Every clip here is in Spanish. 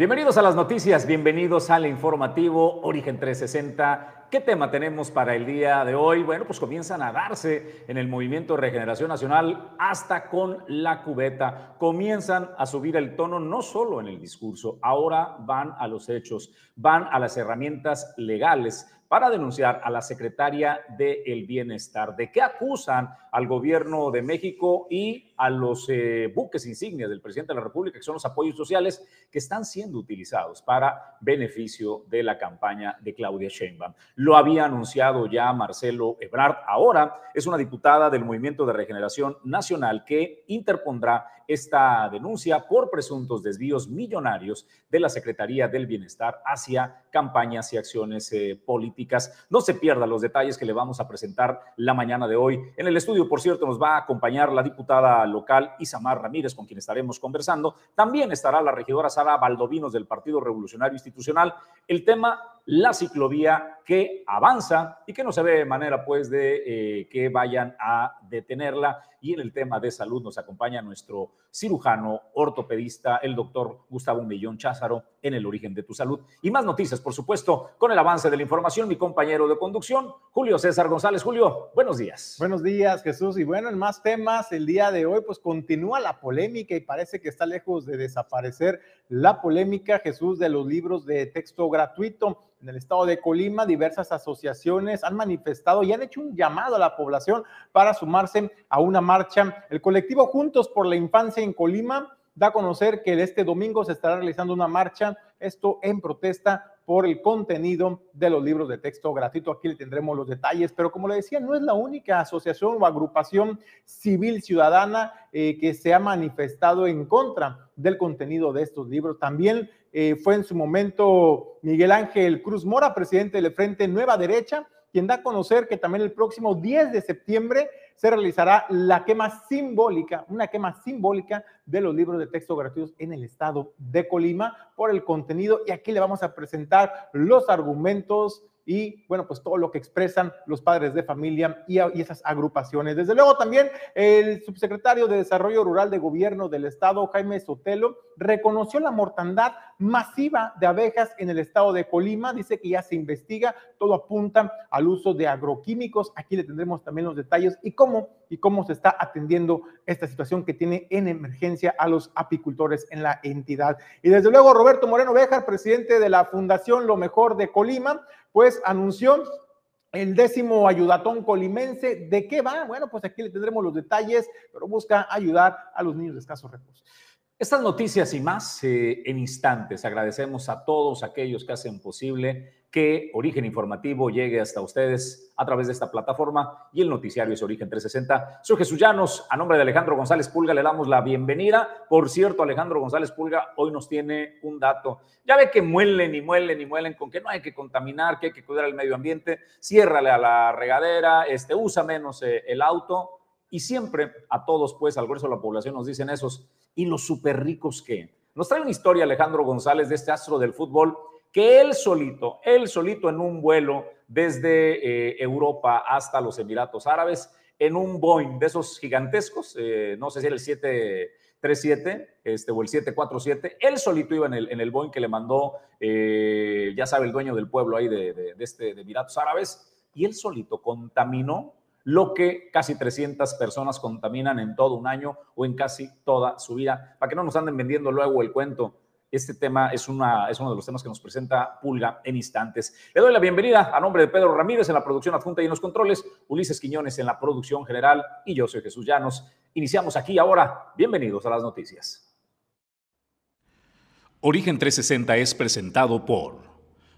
Bienvenidos a las noticias, bienvenidos al informativo Origen 360. ¿Qué tema tenemos para el día de hoy? Bueno, pues comienzan a darse en el movimiento regeneración nacional hasta con la cubeta. Comienzan a subir el tono no solo en el discurso, ahora van a los hechos, van a las herramientas legales para denunciar a la secretaria del Bienestar. ¿De qué acusan al gobierno de México y a los eh, buques insignia del presidente de la República, que son los apoyos sociales que están siendo utilizados para beneficio de la campaña de Claudia Sheinbaum? Lo había anunciado ya Marcelo Ebrard. Ahora es una diputada del Movimiento de Regeneración Nacional que interpondrá esta denuncia por presuntos desvíos millonarios de la Secretaría del Bienestar hacia campañas y acciones eh, políticas. No se pierda los detalles que le vamos a presentar la mañana de hoy. En el estudio, por cierto, nos va a acompañar la diputada local Isamar Ramírez, con quien estaremos conversando. También estará la regidora Sara Valdovinos del Partido Revolucionario Institucional. El tema la ciclovía que avanza y que no se ve manera pues de eh, que vayan a detenerla. Y en el tema de salud nos acompaña nuestro cirujano ortopedista, el doctor Gustavo Millón Cházaro, en el origen de tu salud. Y más noticias, por supuesto, con el avance de la información, mi compañero de conducción, Julio César González. Julio, buenos días. Buenos días, Jesús. Y bueno, en más temas, el día de hoy, pues continúa la polémica y parece que está lejos de desaparecer la polémica, Jesús, de los libros de texto gratuito en el estado de Colima, diversas asociaciones han manifestado y han hecho un llamado a la población para sumarse a una marcha. El colectivo Juntos por la Infancia en Colima da a conocer que este domingo se estará realizando una marcha, esto en protesta por el contenido de los libros de texto gratuito. Aquí le tendremos los detalles, pero como le decía, no es la única asociación o agrupación civil ciudadana eh, que se ha manifestado en contra del contenido de estos libros. También eh, fue en su momento Miguel Ángel Cruz Mora, presidente del Frente Nueva Derecha, quien da a conocer que también el próximo 10 de septiembre se realizará la quema simbólica, una quema simbólica de los libros de texto gratuitos en el estado de Colima por el contenido. Y aquí le vamos a presentar los argumentos y bueno, pues todo lo que expresan los padres de familia y, esas agrupaciones. Desde luego también el subsecretario de Desarrollo Rural de Gobierno del Estado, Jaime Sotelo, reconoció la mortandad masiva de abejas en el estado de Colima, dice que ya se investiga, todo apunta al uso de agroquímicos, aquí le tendremos también los detalles y cómo y cómo se está atendiendo esta situación que tiene en emergencia a los apicultores en la entidad. Y desde luego Roberto Moreno Bejar, presidente de la Fundación Lo Mejor de Colima, pues anunció el décimo ayudatón colimense. ¿De qué va? Bueno, pues aquí le tendremos los detalles, pero busca ayudar a los niños de escasos recursos. Estas noticias y más eh, en instantes. Agradecemos a todos aquellos que hacen posible que Origen Informativo llegue hasta ustedes a través de esta plataforma y el noticiario es Origen 360. Soy Jesús Llanos, a nombre de Alejandro González Pulga le damos la bienvenida. Por cierto, Alejandro González Pulga hoy nos tiene un dato. Ya ve que muelen y muelen y muelen con que no hay que contaminar, que hay que cuidar el medio ambiente, ciérrale a la regadera, este, usa menos eh, el auto y siempre a todos, pues al grueso de la población nos dicen esos. ¿Y los súper ricos qué? Nos trae una historia Alejandro González de este astro del fútbol que él solito, él solito en un vuelo desde eh, Europa hasta los Emiratos Árabes, en un Boeing de esos gigantescos, eh, no sé si era el 737 este, o el 747, él solito iba en el, en el Boeing que le mandó, eh, ya sabe, el dueño del pueblo ahí de, de, este, de Emiratos Árabes, y él solito contaminó lo que casi 300 personas contaminan en todo un año o en casi toda su vida, para que no nos anden vendiendo luego el cuento este tema es, una, es uno de los temas que nos presenta Pulga en instantes. Le doy la bienvenida a nombre de Pedro Ramírez en la producción adjunta y en los controles, Ulises Quiñones en la producción general y yo soy Jesús Llanos. Iniciamos aquí ahora. Bienvenidos a las noticias. Origen 360 es presentado por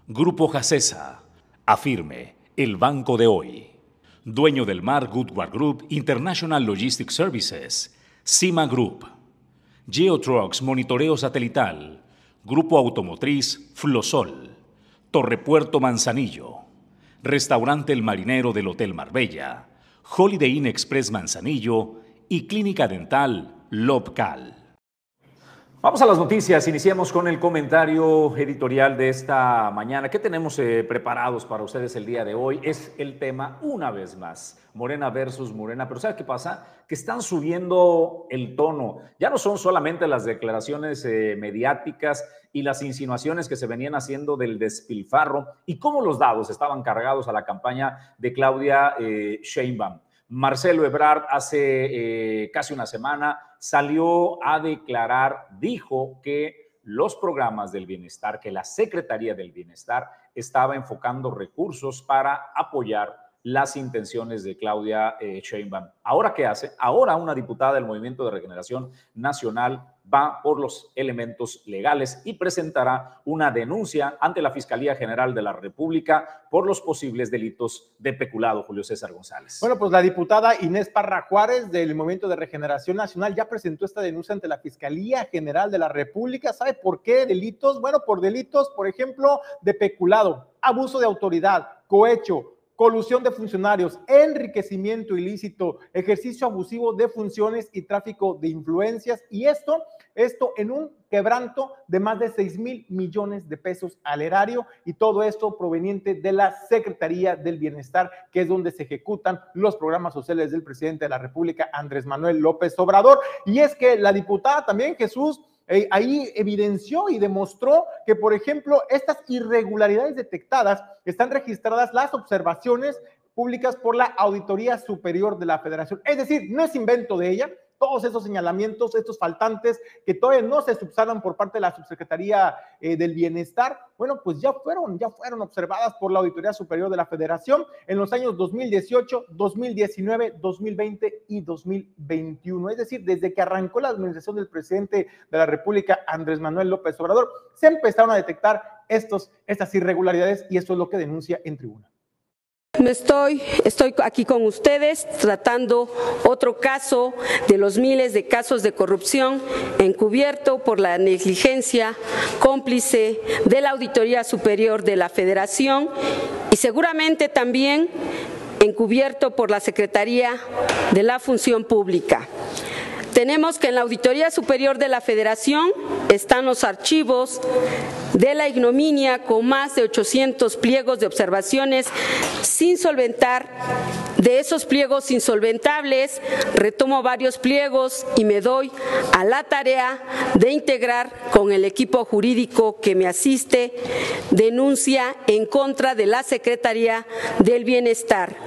Grupo Jacesa, Afirme, el banco de hoy. Dueño del mar Goodward Group International Logistics Services, Cima Group. Geotrucks Monitoreo Satelital, Grupo Automotriz Flosol, Torrepuerto Manzanillo, Restaurante El Marinero del Hotel Marbella, Holiday Inn Express Manzanillo y Clínica Dental Lobcal. Vamos a las noticias. Iniciemos con el comentario editorial de esta mañana. ¿Qué tenemos eh, preparados para ustedes el día de hoy? Es el tema, una vez más, Morena versus Morena. Pero ¿sabes qué pasa? Que están subiendo el tono. Ya no son solamente las declaraciones eh, mediáticas y las insinuaciones que se venían haciendo del despilfarro y cómo los dados estaban cargados a la campaña de Claudia eh, Sheinbaum. Marcelo Ebrard hace casi una semana salió a declarar, dijo que los programas del bienestar, que la Secretaría del Bienestar estaba enfocando recursos para apoyar las intenciones de Claudia eh, Sheinbaum. ¿Ahora qué hace? Ahora una diputada del Movimiento de Regeneración Nacional va por los elementos legales y presentará una denuncia ante la Fiscalía General de la República por los posibles delitos de peculado, Julio César González. Bueno, pues la diputada Inés Parra Juárez del Movimiento de Regeneración Nacional ya presentó esta denuncia ante la Fiscalía General de la República. ¿Sabe por qué delitos? Bueno, por delitos, por ejemplo, de peculado, abuso de autoridad, cohecho, colusión de funcionarios, enriquecimiento ilícito, ejercicio abusivo de funciones y tráfico de influencias. Y esto, esto en un quebranto de más de 6 mil millones de pesos al erario y todo esto proveniente de la Secretaría del Bienestar, que es donde se ejecutan los programas sociales del presidente de la República, Andrés Manuel López Obrador. Y es que la diputada también, Jesús, eh, ahí evidenció y demostró que, por ejemplo, estas irregularidades detectadas están registradas las observaciones públicas por la Auditoría Superior de la Federación. Es decir, no es invento de ella, todos esos señalamientos, estos faltantes que todavía no se subsanan por parte de la Subsecretaría eh, del Bienestar, bueno, pues ya fueron, ya fueron observadas por la Auditoría Superior de la Federación en los años 2018, 2019, 2020 y 2021. Es decir, desde que arrancó la administración del presidente de la República, Andrés Manuel López Obrador, se empezaron a detectar estos, estas irregularidades y esto es lo que denuncia en tribuna. Estoy, estoy aquí con ustedes tratando otro caso de los miles de casos de corrupción encubierto por la negligencia cómplice de la Auditoría Superior de la Federación y seguramente también encubierto por la Secretaría de la Función Pública. Tenemos que en la Auditoría Superior de la Federación están los archivos de la ignominia con más de 800 pliegos de observaciones sin solventar. De esos pliegos insolventables, retomo varios pliegos y me doy a la tarea de integrar con el equipo jurídico que me asiste denuncia en contra de la Secretaría del Bienestar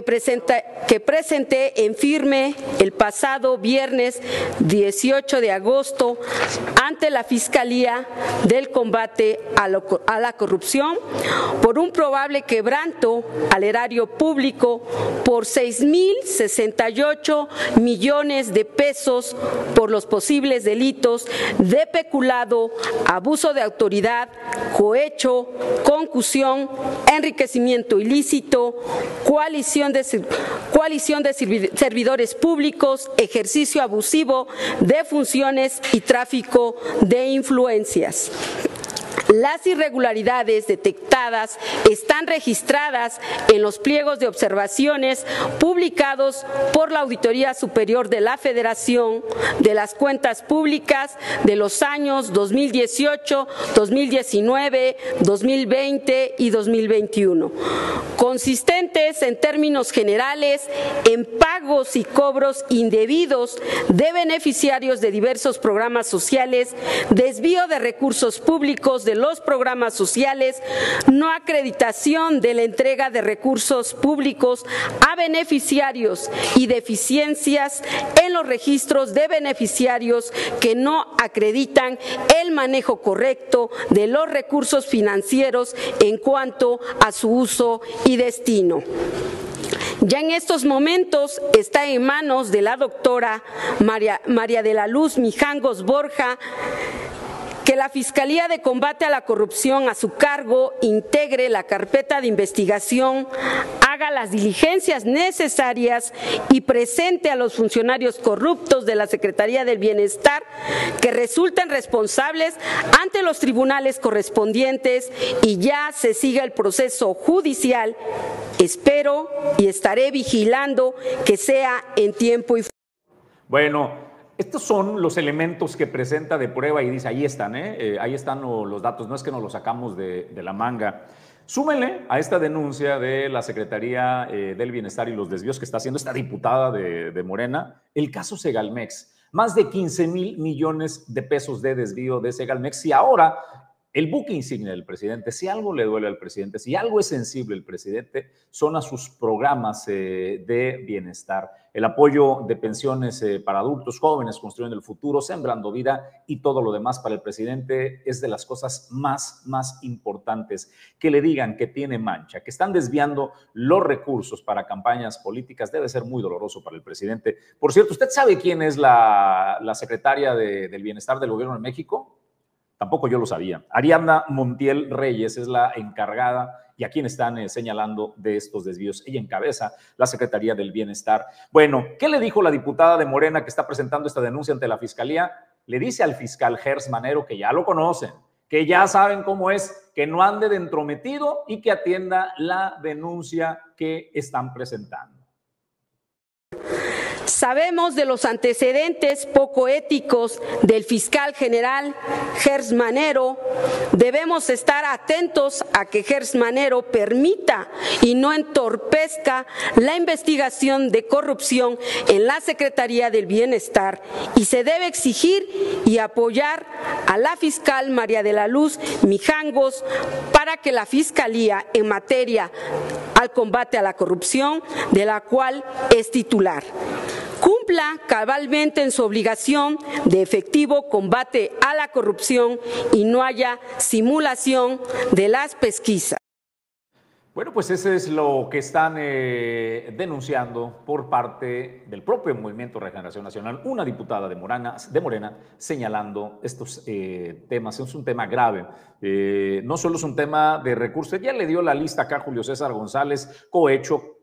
que, presenta, que presenté en firme el pasado viernes 18 de agosto ante la Fiscalía del Combate a, a la Corrupción por un probable quebranto al erario público por 6.068 millones de pesos por los posibles delitos de peculado, abuso de autoridad, cohecho, concusión, enriquecimiento ilícito, coalición de, coalición de servidores públicos, ejercicio abusivo de funciones y tráfico de influencias. Las irregularidades detectadas están registradas en los pliegos de observaciones publicados por la Auditoría Superior de la Federación de las Cuentas Públicas de los años 2018, 2019, 2020 y 2021, consistentes en términos generales en pagos y cobros indebidos de beneficiarios de diversos programas sociales, desvío de recursos públicos de los programas sociales, no acreditación de la entrega de recursos públicos a beneficiarios y deficiencias en los registros de beneficiarios que no acreditan el manejo correcto de los recursos financieros en cuanto a su uso y destino. Ya en estos momentos está en manos de la doctora María, María de la Luz Mijangos Borja que la Fiscalía de Combate a la Corrupción a su cargo integre la carpeta de investigación, haga las diligencias necesarias y presente a los funcionarios corruptos de la Secretaría del Bienestar que resulten responsables ante los tribunales correspondientes y ya se siga el proceso judicial. Espero y estaré vigilando que sea en tiempo y bueno, Estos son los elementos que presenta de prueba y dice, ahí están, ¿eh? Eh, ahí están los datos, no es que nos los sacamos de, la manga. Súmele a esta denuncia de la Secretaría eh, del Bienestar y los desvíos que está haciendo esta diputada de, Morena, el caso Segalmex. Más de 15 mil millones de pesos de desvío de Segalmex y ahora el buque insignia del presidente, si algo le duele al presidente, si algo es sensible el presidente, son a sus programas de bienestar, el apoyo de pensiones eh, para adultos jóvenes, construyendo el futuro, sembrando vida y todo lo demás para el presidente es de las cosas más, más importantes. Que le digan que tiene mancha, que están desviando los recursos para campañas políticas, debe ser muy doloroso para el presidente. Por cierto, ¿usted sabe quién es la, secretaria del Bienestar del Gobierno de México? Tampoco yo lo sabía. Ariadna Montiel Reyes es la encargada y a quien están eh, señalando de estos desvíos. Ella encabeza la Secretaría del Bienestar. Bueno, ¿qué le dijo la diputada de Morena que está presentando esta denuncia ante la Fiscalía? Le dice al fiscal Gers Manero que ya lo conocen, que ya saben cómo es, que no ande de entrometido y que atienda la denuncia que están presentando. Sabemos de los antecedentes poco éticos del fiscal general Gers Manero. Debemos estar atentos a que Gers Manero permita y no entorpezca la investigación de corrupción en la Secretaría del Bienestar y se debe exigir y apoyar a la fiscal María de la Luz Mijangos para que la Fiscalía en materia al combate a la corrupción, de la cual es titular cumpla cabalmente en su obligación de efectivo combate a la corrupción y no haya simulación de las pesquisas. Bueno, pues ese es lo que están eh, denunciando por parte del propio Movimiento Regeneración Nacional, una diputada de, de Morena señalando estos eh, temas. Es un tema grave. Eh, no solo es un tema de recursos, ya le dio la lista acá Julio César González, cohecho,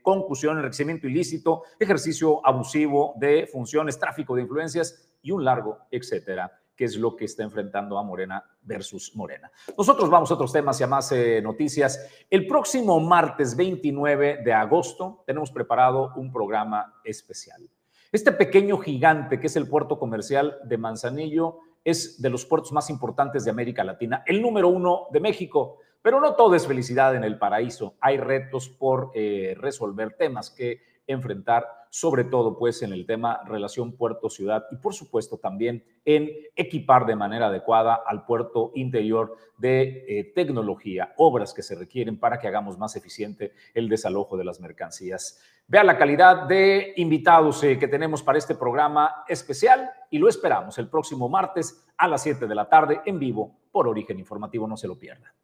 concusión, enriquecimiento ilícito, ejercicio abusivo de funciones, tráfico de influencias y un largo etcétera qué es lo que está enfrentando a Morena versus Morena. Nosotros vamos a otros temas y a más eh, noticias. El próximo martes 29 de agosto tenemos preparado un programa especial. Este pequeño gigante que es el puerto comercial de Manzanillo es de los puertos más importantes de América Latina, el número uno de México. Pero no todo es felicidad en el paraíso. Hay retos por eh, resolver, temas que enfrentar, sobre todo pues en el tema relación puerto-ciudad y por supuesto también en equipar de manera adecuada al puerto interior de eh, tecnología, obras que se requieren para que hagamos más eficiente el desalojo de las mercancías. Vea la calidad de invitados eh, que tenemos para este programa especial y lo esperamos el próximo martes a las 7 de la tarde en vivo por Origen Informativo, no se lo pierda.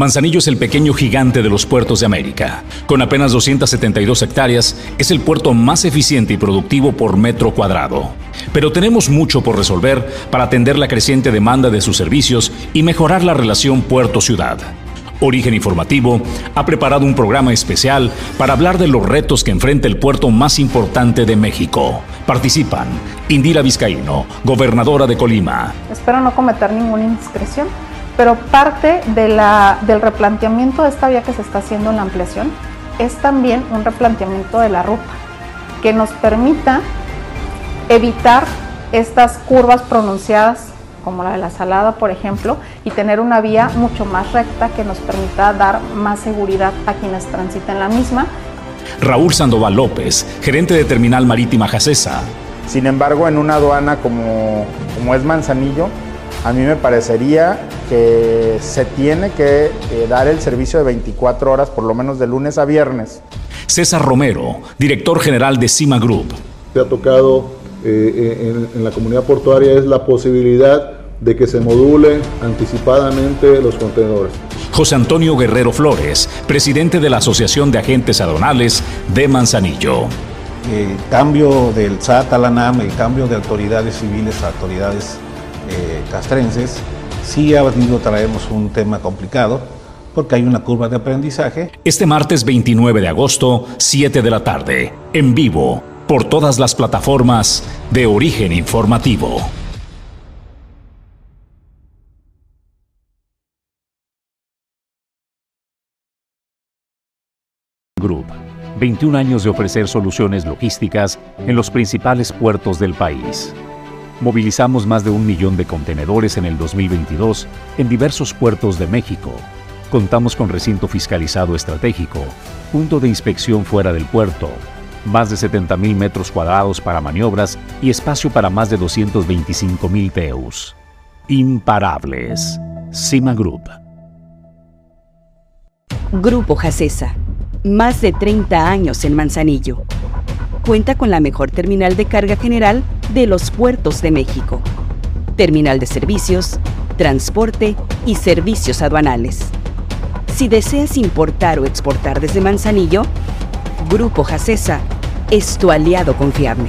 Manzanillo es el pequeño gigante de los puertos de América. Con apenas 272 hectáreas, es el puerto más eficiente y productivo por metro cuadrado. Pero tenemos mucho por resolver para atender la creciente demanda de sus servicios y mejorar la relación puerto-ciudad. Origen Informativo ha preparado un programa especial para hablar de los retos que enfrenta el puerto más importante de México. Participan Indira Vizcaíno, gobernadora de Colima. Espero no cometer ninguna indiscreción pero parte del replanteamiento de esta vía que se está haciendo en la ampliación es también un replanteamiento de la ruta que nos permita evitar estas curvas pronunciadas como la de la Salada, por ejemplo, y tener una vía mucho más recta que nos permita dar más seguridad a quienes transiten la misma. Raúl Sandoval López, gerente de Terminal Marítima Jacesa. Sin embargo, en una aduana como, como es Manzanillo, a mí me parecería que se tiene que eh, dar el servicio de 24 horas, por lo menos de lunes a viernes. César Romero, director general de Cima Group. Se ha tocado eh, en, en la comunidad portuaria es la posibilidad de que se module anticipadamente los contenedores. José Antonio Guerrero Flores, presidente de la Asociación de Agentes Aduanales de Manzanillo. El cambio del SAT a la NAM, el cambio de autoridades civiles a autoridades eh, castrenses, sí ha venido traemos un tema complicado porque hay una curva de aprendizaje. Este martes 29 de agosto, 7 de la tarde, en vivo, por todas las plataformas de origen informativo. Group 21 años de ofrecer soluciones logísticas en los principales puertos del país. Movilizamos más de un millón de contenedores en el 2022 en diversos puertos de México. Contamos con recinto fiscalizado estratégico, punto de inspección fuera del puerto, más de 70.000 metros cuadrados para maniobras y espacio para más de 225.000 TEUs. Imparables. Cima Group. Grupo Jacesa. Más de 30 años en Manzanillo. Cuenta con la mejor terminal de carga general de los puertos de México. Terminal de servicios, transporte y servicios aduanales. Si deseas importar o exportar desde Manzanillo, Grupo Jacesa es tu aliado confiable.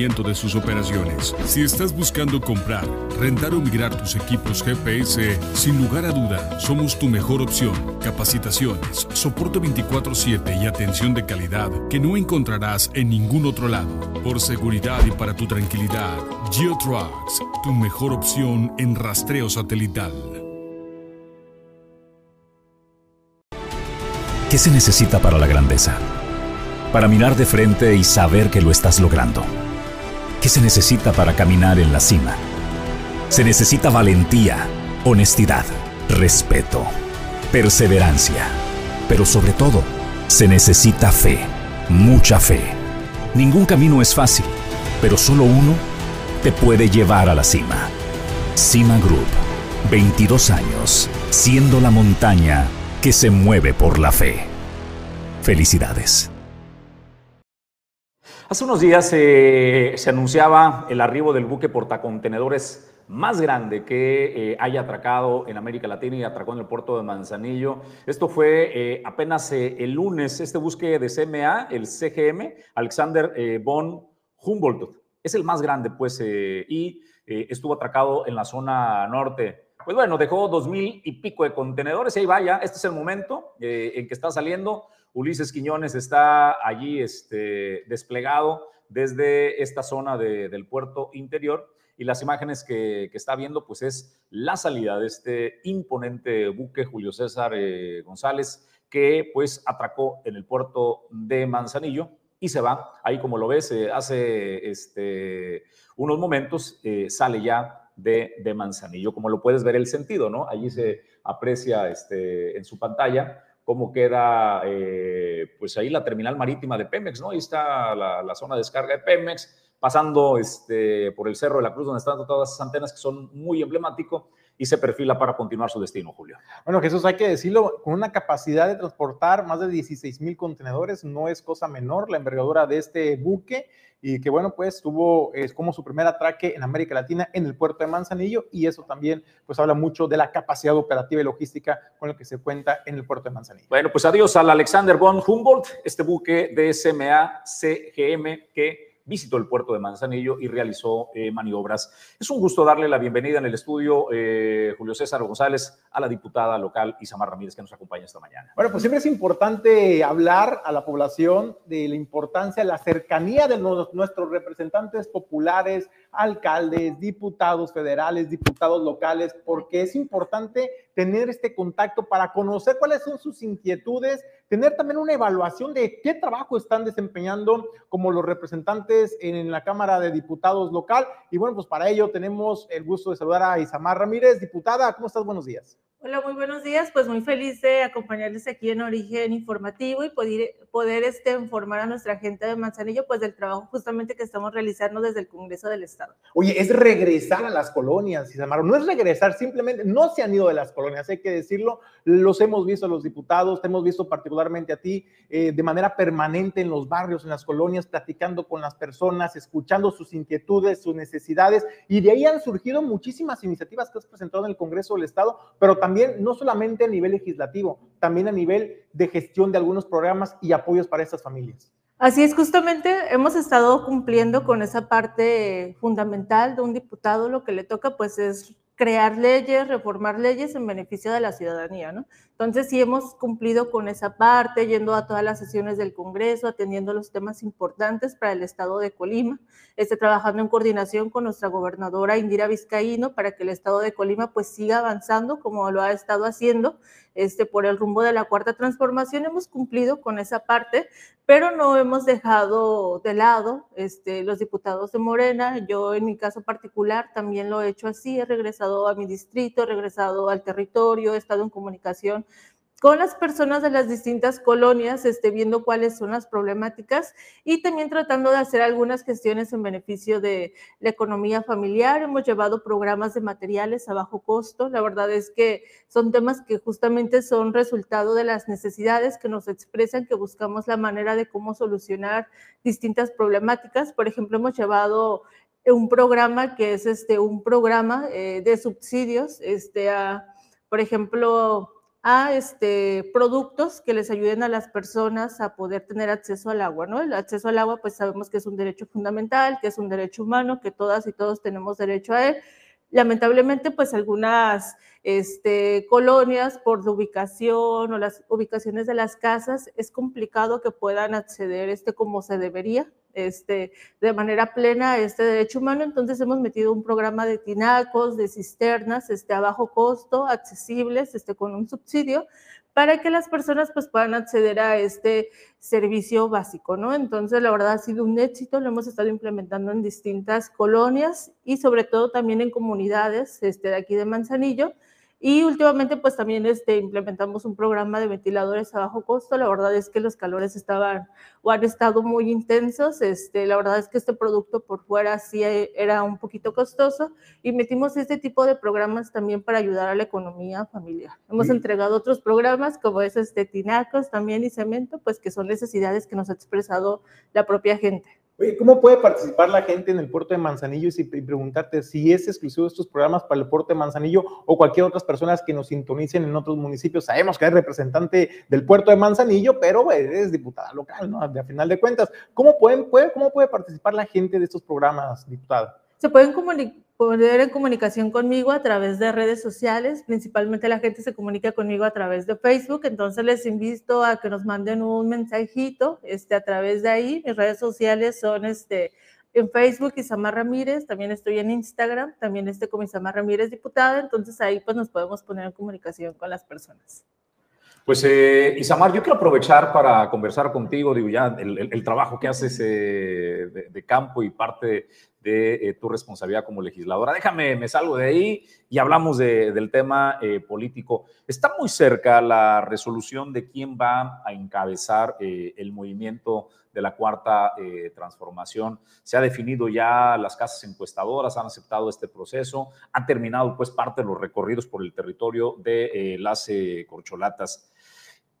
de sus operaciones. Si estás buscando comprar, rentar o migrar tus equipos GPS, sin lugar a duda, somos tu mejor opción. Capacitaciones, soporte 24/7 y atención de calidad que no encontrarás en ningún otro lado. Por seguridad y para tu tranquilidad, GeoTrucks, tu mejor opción en rastreo satelital. ¿Qué se necesita para la grandeza? Para mirar de frente y saber que lo estás logrando. ¿Qué se necesita para caminar en la cima? Se necesita valentía, honestidad, respeto, perseverancia, pero sobre todo, se necesita fe, mucha fe. Ningún camino es fácil, pero solo uno te puede llevar a la cima. Cima Group, 22 años, siendo la montaña que se mueve por la fe. Felicidades. Hace unos días eh, se anunciaba el arribo del buque portacontenedores más grande que eh, haya atracado en América Latina y atracó en el puerto de Manzanillo. Esto fue eh, apenas el lunes, este buque de CMA, el CGM, Alexander von Humboldt. Es el más grande, pues, y estuvo atracado en la zona norte. Pues bueno, dejó dos mil y pico de contenedores y ahí vaya, este es el momento en que está saliendo. Ulises Quiñones está allí este, desplegado desde esta zona del puerto interior y las imágenes que, está viendo pues es la salida de este imponente buque Julio César eh, González que pues atracó en el puerto de Manzanillo y se va. Ahí como lo ves, eh, hace este, unos momentos eh, sale ya de, de, Manzanillo. Como lo puedes ver el sentido, ¿no? Allí se aprecia este, en su pantalla cómo queda, eh, pues ahí la terminal marítima de Pemex, ¿no? Ahí está la, zona de descarga de Pemex, pasando este, por el Cerro de la Cruz, donde están todas esas antenas que son muy emblemáticos y se perfila para continuar su destino, Julio. Bueno, Jesús, hay que decirlo, con una capacidad de transportar más de 16 mil contenedores, no es cosa menor la envergadura de este buque y que bueno, pues tuvo es como su primer atraque en América Latina en el puerto de Manzanillo y eso también pues habla mucho de la capacidad operativa y logística con la que se cuenta en el puerto de Manzanillo. Bueno, pues adiós al Alexander von Humboldt, este buque de SMA CGM que visitó el puerto de Manzanillo y realizó eh, maniobras. Es un gusto darle la bienvenida en el estudio, eh, Julio César González, a la diputada local Isamar Ramírez, que nos acompaña esta mañana. Bueno, pues siempre es importante hablar a la población de la importancia, la cercanía de nuestros representantes populares, alcaldes, diputados federales, diputados locales, porque es importante tener este contacto para conocer cuáles son sus inquietudes, tener también una evaluación de qué trabajo están desempeñando como los representantes en la Cámara de Diputados local. Y bueno, pues para ello tenemos el gusto de saludar a Isamar Ramírez. Diputada, ¿cómo estás? Buenos días. Hola, muy buenos días. Pues muy feliz de acompañarles aquí en Origen Informativo y poder, poder este, informar a nuestra gente de Manzanillo pues del trabajo justamente que estamos realizando desde el Congreso del Estado. Oye, es regresar a las colonias, Isamaro. No es regresar, simplemente no se han ido de las colonias, hay que decirlo. Los hemos visto a los diputados, te hemos visto particularmente a ti eh, de manera permanente en los barrios, en las colonias, platicando con las personas, escuchando sus inquietudes, sus necesidades. Y de ahí han surgido muchísimas iniciativas que has presentado en el Congreso del Estado, pero también también no solamente a nivel legislativo, también a nivel de gestión de algunos programas y apoyos para estas familias. Así es, justamente hemos estado cumpliendo con esa parte fundamental de un diputado, lo que le toca pues es crear leyes, reformar leyes en beneficio de la ciudadanía, ¿no? Entonces, sí hemos cumplido con esa parte, yendo a todas las sesiones del Congreso, atendiendo los temas importantes para el Estado de Colima, este, trabajando en coordinación con nuestra gobernadora Indira Vizcaíno para que el Estado de Colima pues siga avanzando como lo ha estado haciendo este, por el rumbo de la cuarta transformación. Hemos cumplido con esa parte, pero no hemos dejado de lado este, los diputados de Morena. Yo en mi caso particular también lo he hecho así, he regresado a mi distrito, he regresado al territorio, he estado en comunicación con las personas de las distintas colonias, este, viendo cuáles son las problemáticas y también tratando de hacer algunas gestiones en beneficio de la economía familiar. Hemos llevado programas de materiales a bajo costo. La verdad es que son temas que justamente son resultado de las necesidades que nos expresan, que buscamos la manera de cómo solucionar distintas problemáticas. Por ejemplo, hemos llevado un programa que es este, un programa eh, de subsidios este, a, por ejemplo, a este, productos que les ayuden a las personas a poder tener acceso al agua, ¿no? El acceso al agua, pues sabemos que es un derecho fundamental, que es un derecho humano, que todas y todos tenemos derecho a él. Lamentablemente, pues algunas este, colonias por la ubicación o las ubicaciones de las casas, es complicado que puedan acceder este como se debería este, de manera plena este derecho humano. Entonces hemos metido un programa de tinacos, de cisternas, este, a bajo costo, accesibles, este, con un subsidio, para que las personas pues, puedan acceder a este servicio básico, ¿no? Entonces, la verdad ha sido un éxito, lo hemos estado implementando en distintas colonias y sobre todo también en comunidades este, de aquí de Manzanillo, y últimamente pues también este, implementamos un programa de ventiladores a bajo costo. La verdad es que los calores estaban o han estado muy intensos. Este, la verdad es que este producto por fuera sí e, era un poquito costoso y metimos este tipo de programas también para ayudar a la economía familiar. Hemos entregado otros programas como es este Tinacos también y Cemento, pues que son necesidades que nos ha expresado la propia gente. ¿Cómo puede participar la gente en el puerto de Manzanillo y, preguntarte si es exclusivo estos programas para el puerto de Manzanillo o cualquier otras personas que nos sintonicen en otros municipios? Sabemos que hay representante del puerto de Manzanillo, pero eres diputada local, ¿no? A final de cuentas, ¿cómo, pueden, puede, ¿cómo puede participar la gente de estos programas, diputada? Se pueden poner en comunicación conmigo a través de redes sociales, principalmente la gente se comunica conmigo a través de Facebook, entonces les invito a que nos manden un mensajito este, a través de ahí. Mis redes sociales son este, en Facebook Isamar Ramírez, también estoy en Instagram, también estoy como Isamar Ramírez diputada, entonces ahí pues nos podemos poner en comunicación con las personas. Pues eh, Isamar, yo quiero aprovechar para conversar contigo, digo ya, el, trabajo que haces eh, de, campo y parte de eh, tu responsabilidad como legisladora. Déjame, me salgo de ahí y hablamos del tema eh, político. Está muy cerca la resolución de quién va a encabezar el movimiento de la cuarta transformación. Se ha definido ya, las casas encuestadoras han aceptado este proceso, han terminado pues parte de los recorridos por el territorio de las corcholatas.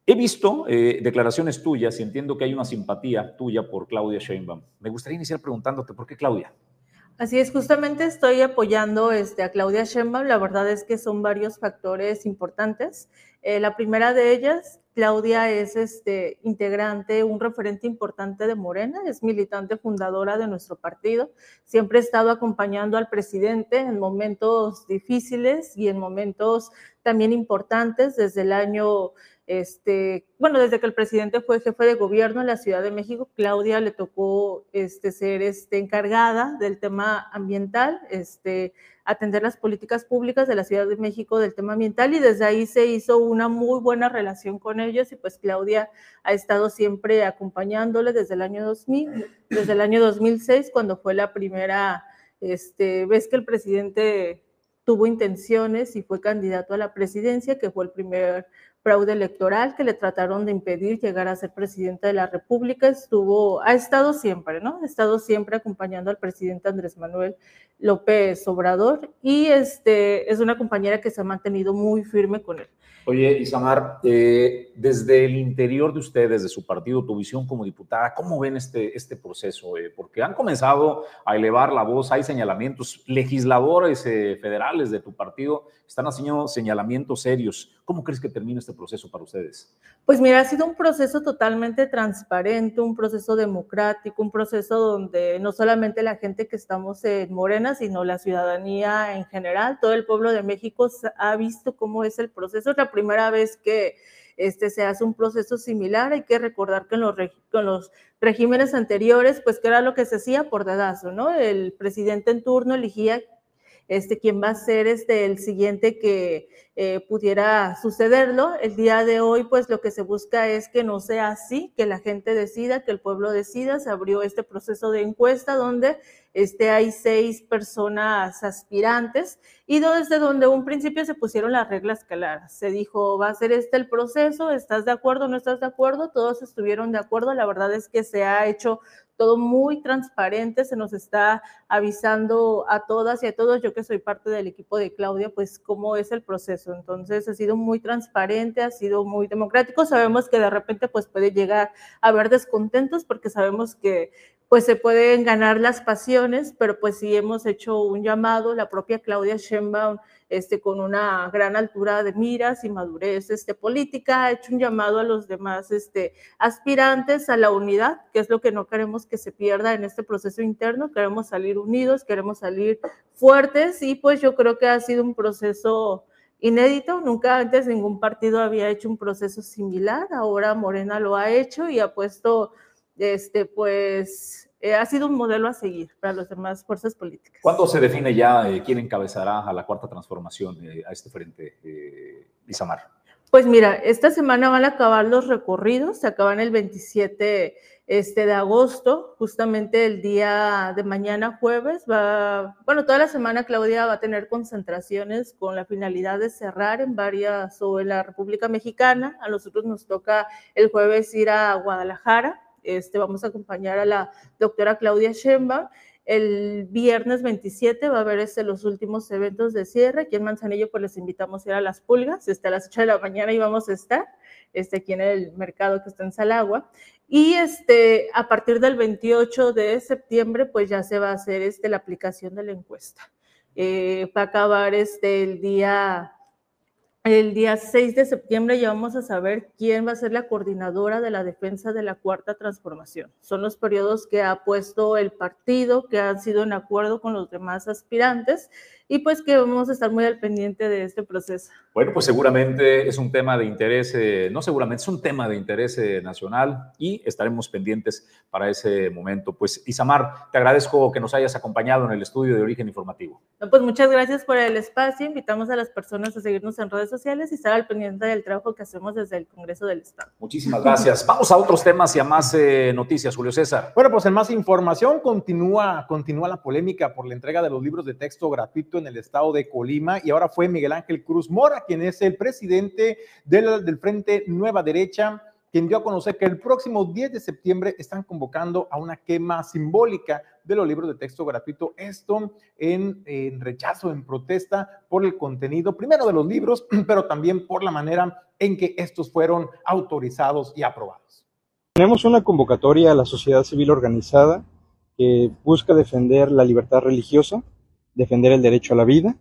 He visto eh, declaraciones tuyas y entiendo que hay una simpatía tuya por Claudia Sheinbaum. Me gustaría iniciar preguntándote por qué Claudia. Así es, justamente estoy apoyando este, a Claudia Sheinbaum. La verdad es que son varios factores importantes. Eh, la primera de ellas, Claudia es este, integrante, un referente importante de Morena, es militante fundadora de nuestro partido. Siempre ha estado acompañando al presidente en momentos difíciles y en momentos también importantes desde el año este, bueno, desde que el presidente fue jefe de gobierno en la Ciudad de México, Claudia le tocó este, ser este, encargada del tema ambiental, atender las políticas públicas de la Ciudad de México del tema ambiental y desde ahí se hizo una muy buena relación con ellos y pues Claudia ha estado siempre acompañándole desde el año 2000, desde el año 2006 cuando fue la primera este, vez que el presidente tuvo intenciones y fue candidato a la presidencia, que fue el primer fraude electoral que le trataron de impedir llegar a ser presidente de la República. Estuvo, ha estado siempre, ¿no? Ha estado siempre acompañando al presidente Andrés Manuel López Obrador y este, es una compañera que se ha mantenido muy firme con él. Oye, Isamar, eh, desde el interior de ustedes, de su partido, tu visión como diputada, ¿cómo ven este, este proceso? Eh, porque han comenzado a elevar la voz, hay señalamientos, legisladores eh, federales de tu partido están haciendo señalamientos serios. ¿Cómo crees que termina este proceso para ustedes? Pues mira, ha sido un proceso totalmente transparente, un proceso democrático, un proceso donde no solamente la gente que estamos en Morena, sino la ciudadanía en general, todo el pueblo de México ha visto cómo es el proceso. Primera vez que este, se hace un proceso similar. Hay que recordar que en los, los regímenes anteriores, pues que era lo que se hacía por dedazo, ¿no? El presidente en turno elegía este, va a ser este, el siguiente que eh, pudiera sucederlo. El día de hoy, pues lo que se busca es que no sea así, que la gente decida, que el pueblo decida. Se abrió este proceso de encuesta donde este, hay seis personas aspirantes y desde donde un principio se pusieron las reglas claras. Se dijo, va a ser este el proceso, ¿estás de acuerdo no estás de acuerdo? Todos estuvieron de acuerdo. La verdad es que se ha hecho todo muy transparente, se nos está avisando a todas y a todos, yo que soy parte del equipo de Claudia, pues cómo es el proceso. Entonces ha sido muy transparente, ha sido muy democrático. Sabemos que de repente pues puede llegar a haber descontentos porque sabemos que pues se pueden ganar las pasiones, pero pues sí hemos hecho un llamado, la propia Claudia Sheinbaum este, con una gran altura de miras y madurez este, política, ha hecho un llamado a los demás este, aspirantes a la unidad, que es lo que no queremos que se pierda en este proceso interno, queremos salir unidos, queremos salir fuertes y pues yo creo que ha sido un proceso inédito, nunca antes ningún partido había hecho un proceso similar, ahora Morena lo ha hecho y ha puesto este, pues eh, ha sido un modelo a seguir para las demás fuerzas políticas. ¿Cuándo se define ya eh, quién encabezará a la cuarta transformación eh, a este frente, Isamar? Pues mira, esta semana van a acabar los recorridos, se acaban el 27 este, de agosto, justamente el día de mañana jueves. Va, bueno, toda la semana Claudia va a tener concentraciones con la finalidad de cerrar en varias o en la República Mexicana. A nosotros nos toca el jueves ir a Guadalajara este, vamos a acompañar a la doctora Claudia Shemba. El viernes 27 va a haber este, los últimos eventos de cierre. Aquí en Manzanillo pues les invitamos a ir a Las Pulgas. Este, a las 8 de la mañana y vamos a estar este, aquí en el mercado que está en Salagua. Y este, a partir del 28 de septiembre pues ya se va a hacer este, la aplicación de la encuesta. Eh, va a acabar este, el día el día 6 de septiembre ya vamos a saber quién va a ser la coordinadora de la defensa de la cuarta transformación. Son los periodos que ha puesto el partido, que han sido en acuerdo con los demás aspirantes y pues que vamos a estar muy al pendiente de este proceso. Bueno, pues seguramente es un tema de interés, eh, no seguramente, es un tema de interés eh, nacional y estaremos pendientes para ese momento. Pues Isamar, te agradezco que nos hayas acompañado en el estudio de Origen Informativo. pues muchas gracias por el espacio, invitamos a las personas a seguirnos en redes sociales y estar al pendiente del trabajo que hacemos desde el Congreso del Estado. Muchísimas gracias. Vamos a otros temas y a más eh, noticias, Julio César. Bueno, pues en más información continúa, continúa la polémica por la entrega de los libros de texto gratuito en el estado de Colima y ahora fue Miguel Ángel Cruz Mora, quien es el presidente del, Frente Nueva Derecha, quien dio a conocer que el próximo 10 de septiembre están convocando a una quema simbólica de los libros de texto gratuito. Esto en, rechazo, en protesta por el contenido, primero de los libros, pero también por la manera en que estos fueron autorizados y aprobados. Tenemos una convocatoria a la sociedad civil organizada que busca defender la libertad religiosa, defender el derecho a la vida,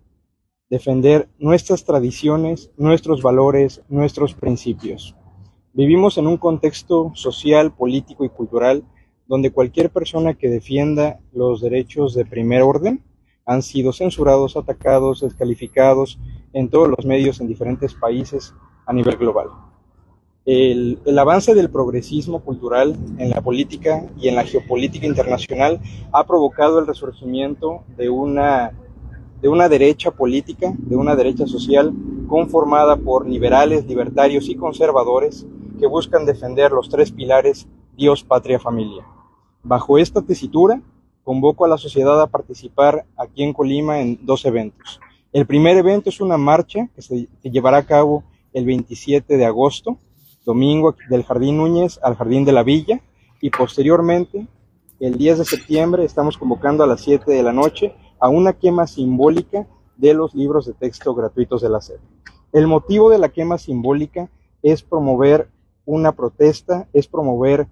defender nuestras tradiciones, nuestros valores, nuestros principios. Vivimos en un contexto social, político y cultural donde cualquier persona que defienda los derechos de primer orden han sido censurados, atacados, descalificados en todos los medios en diferentes países a nivel global. El, avance del progresismo cultural en la política y en la geopolítica internacional ha provocado el resurgimiento de una, de una derecha política, de una derecha social conformada por liberales, libertarios y conservadores que buscan defender los tres pilares Dios, patria, familia. Bajo esta tesitura, convoco a la sociedad a participar aquí en Colima en dos eventos. El primer evento es una marcha que se llevará a cabo el 27 de agosto, domingo del Jardín Núñez al Jardín de la Villa y posteriormente el 10 de septiembre estamos convocando a las 7 de la noche a una quema simbólica de los libros de texto gratuitos de la SED. El motivo de la quema simbólica es promover una protesta, es promover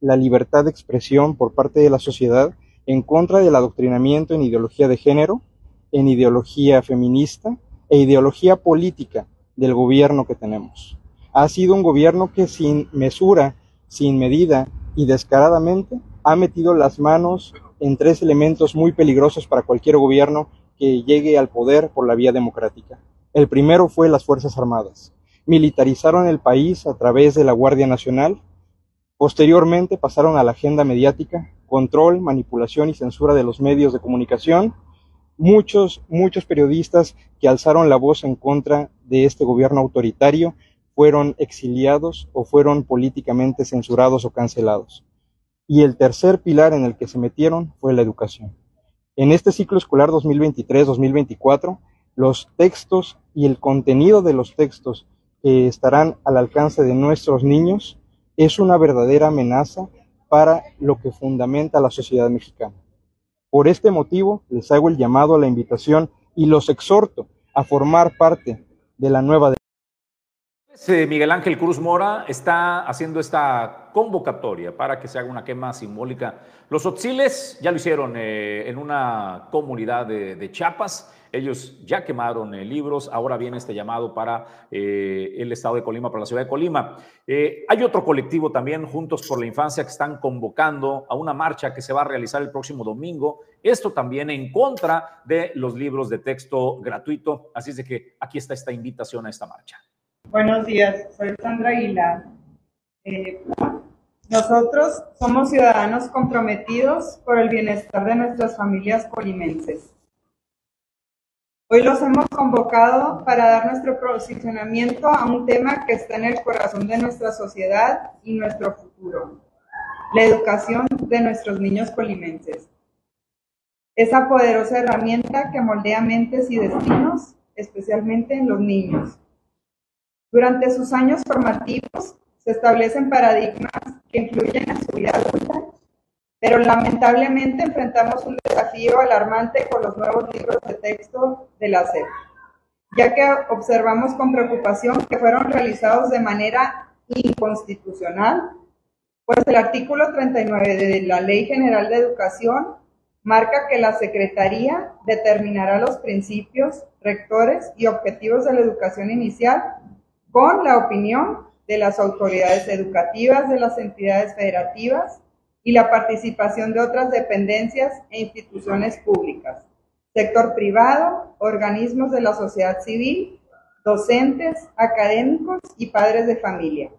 la libertad de expresión por parte de la sociedad en contra del adoctrinamiento en ideología de género, en ideología feminista e ideología política del gobierno que tenemos. Ha sido un gobierno que sin mesura, sin medida y descaradamente ha metido las manos en tres elementos muy peligrosos para cualquier gobierno que llegue al poder por la vía democrática. El primero fue las Fuerzas Armadas. Militarizaron el país a través de la Guardia Nacional. Posteriormente pasaron a la agenda mediática, control, manipulación y censura de los medios de comunicación muchos, muchos periodistas que alzaron la voz en contra de este gobierno autoritario fueron exiliados o fueron políticamente censurados o cancelados. Y el tercer pilar en el que se metieron fue la educación. En este ciclo escolar 2023-2024, los textos y el contenido de los textos que estarán al alcance de nuestros niños es una verdadera amenaza para lo que fundamenta la sociedad mexicana. Por este motivo, les hago el llamado a la invitación y los exhorto a formar parte de la nueva. Miguel Ángel Cruz Mora está haciendo esta convocatoria para que se haga una quema simbólica. Los Otziles ya lo hicieron eh, en una comunidad de, de Chiapas ellos ya quemaron eh, libros, ahora viene este llamado para eh, el estado de Colima, para la ciudad de Colima. Eh, hay otro colectivo también, Juntos por la Infancia, que están convocando a una marcha que se va a realizar el próximo domingo. Esto también en contra de los libros de texto gratuito. Así es de que aquí está esta invitación a esta marcha. Buenos días, soy Sandra Aguilar. nosotros somos ciudadanos comprometidos por el bienestar de nuestras familias colimenses. Hoy los hemos convocado para dar nuestro posicionamiento a un tema que está en el corazón de nuestra sociedad y nuestro futuro, la educación de nuestros niños colimenses. Esa poderosa herramienta que moldea mentes y destinos, especialmente en los niños. Durante sus años formativos se establecen paradigmas que influyen en su vida adulta pero lamentablemente enfrentamos un desafío alarmante con los nuevos libros de texto de la SEP, ya que observamos con preocupación que fueron realizados de manera inconstitucional, pues el artículo 39 de la Ley General de Educación marca que la Secretaría determinará los principios, rectores y objetivos de la educación inicial con la opinión de las autoridades educativas de las entidades federativas y la participación de otras dependencias e instituciones públicas, sector privado, organismos de la sociedad civil, docentes, académicos y padres de familia.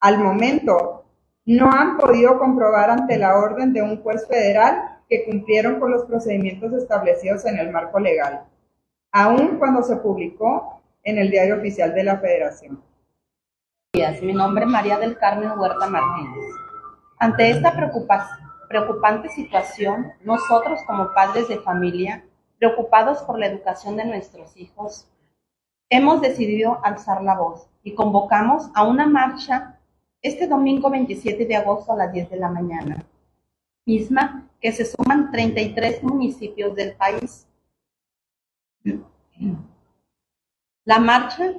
Al momento, no han podido comprobar ante la orden de un juez federal que cumplieron con los procedimientos establecidos en el marco legal, aun cuando se publicó en el Diario Oficial de la Federación. Mi nombre es María del Carmen Huerta Martínez. Ante esta preocupante situación, nosotros como padres de familia, preocupados por la educación de nuestros hijos, hemos decidido alzar la voz y convocamos a una marcha este domingo 27 de agosto a las 10 de la mañana, misma que se suman 33 municipios del país. La marcha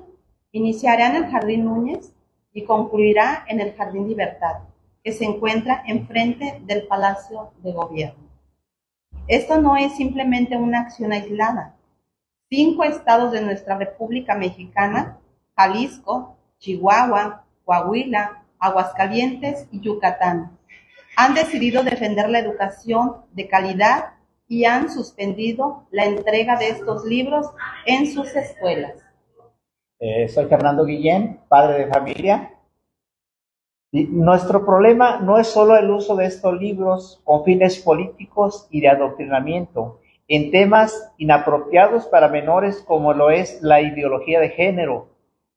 iniciará en el Jardín Núñez y concluirá en el Jardín Libertad que se encuentra enfrente del Palacio de Gobierno. Esto no es simplemente una acción aislada. Cinco estados de nuestra República Mexicana, Jalisco, Chihuahua, Coahuila, Aguascalientes y Yucatán, han decidido defender la educación de calidad y han suspendido la entrega de estos libros en sus escuelas. Eh, soy Fernando Guillén, padre de familia, nuestro problema no es solo el uso de estos libros con fines políticos y de adoctrinamiento en temas inapropiados para menores como lo es la ideología de género.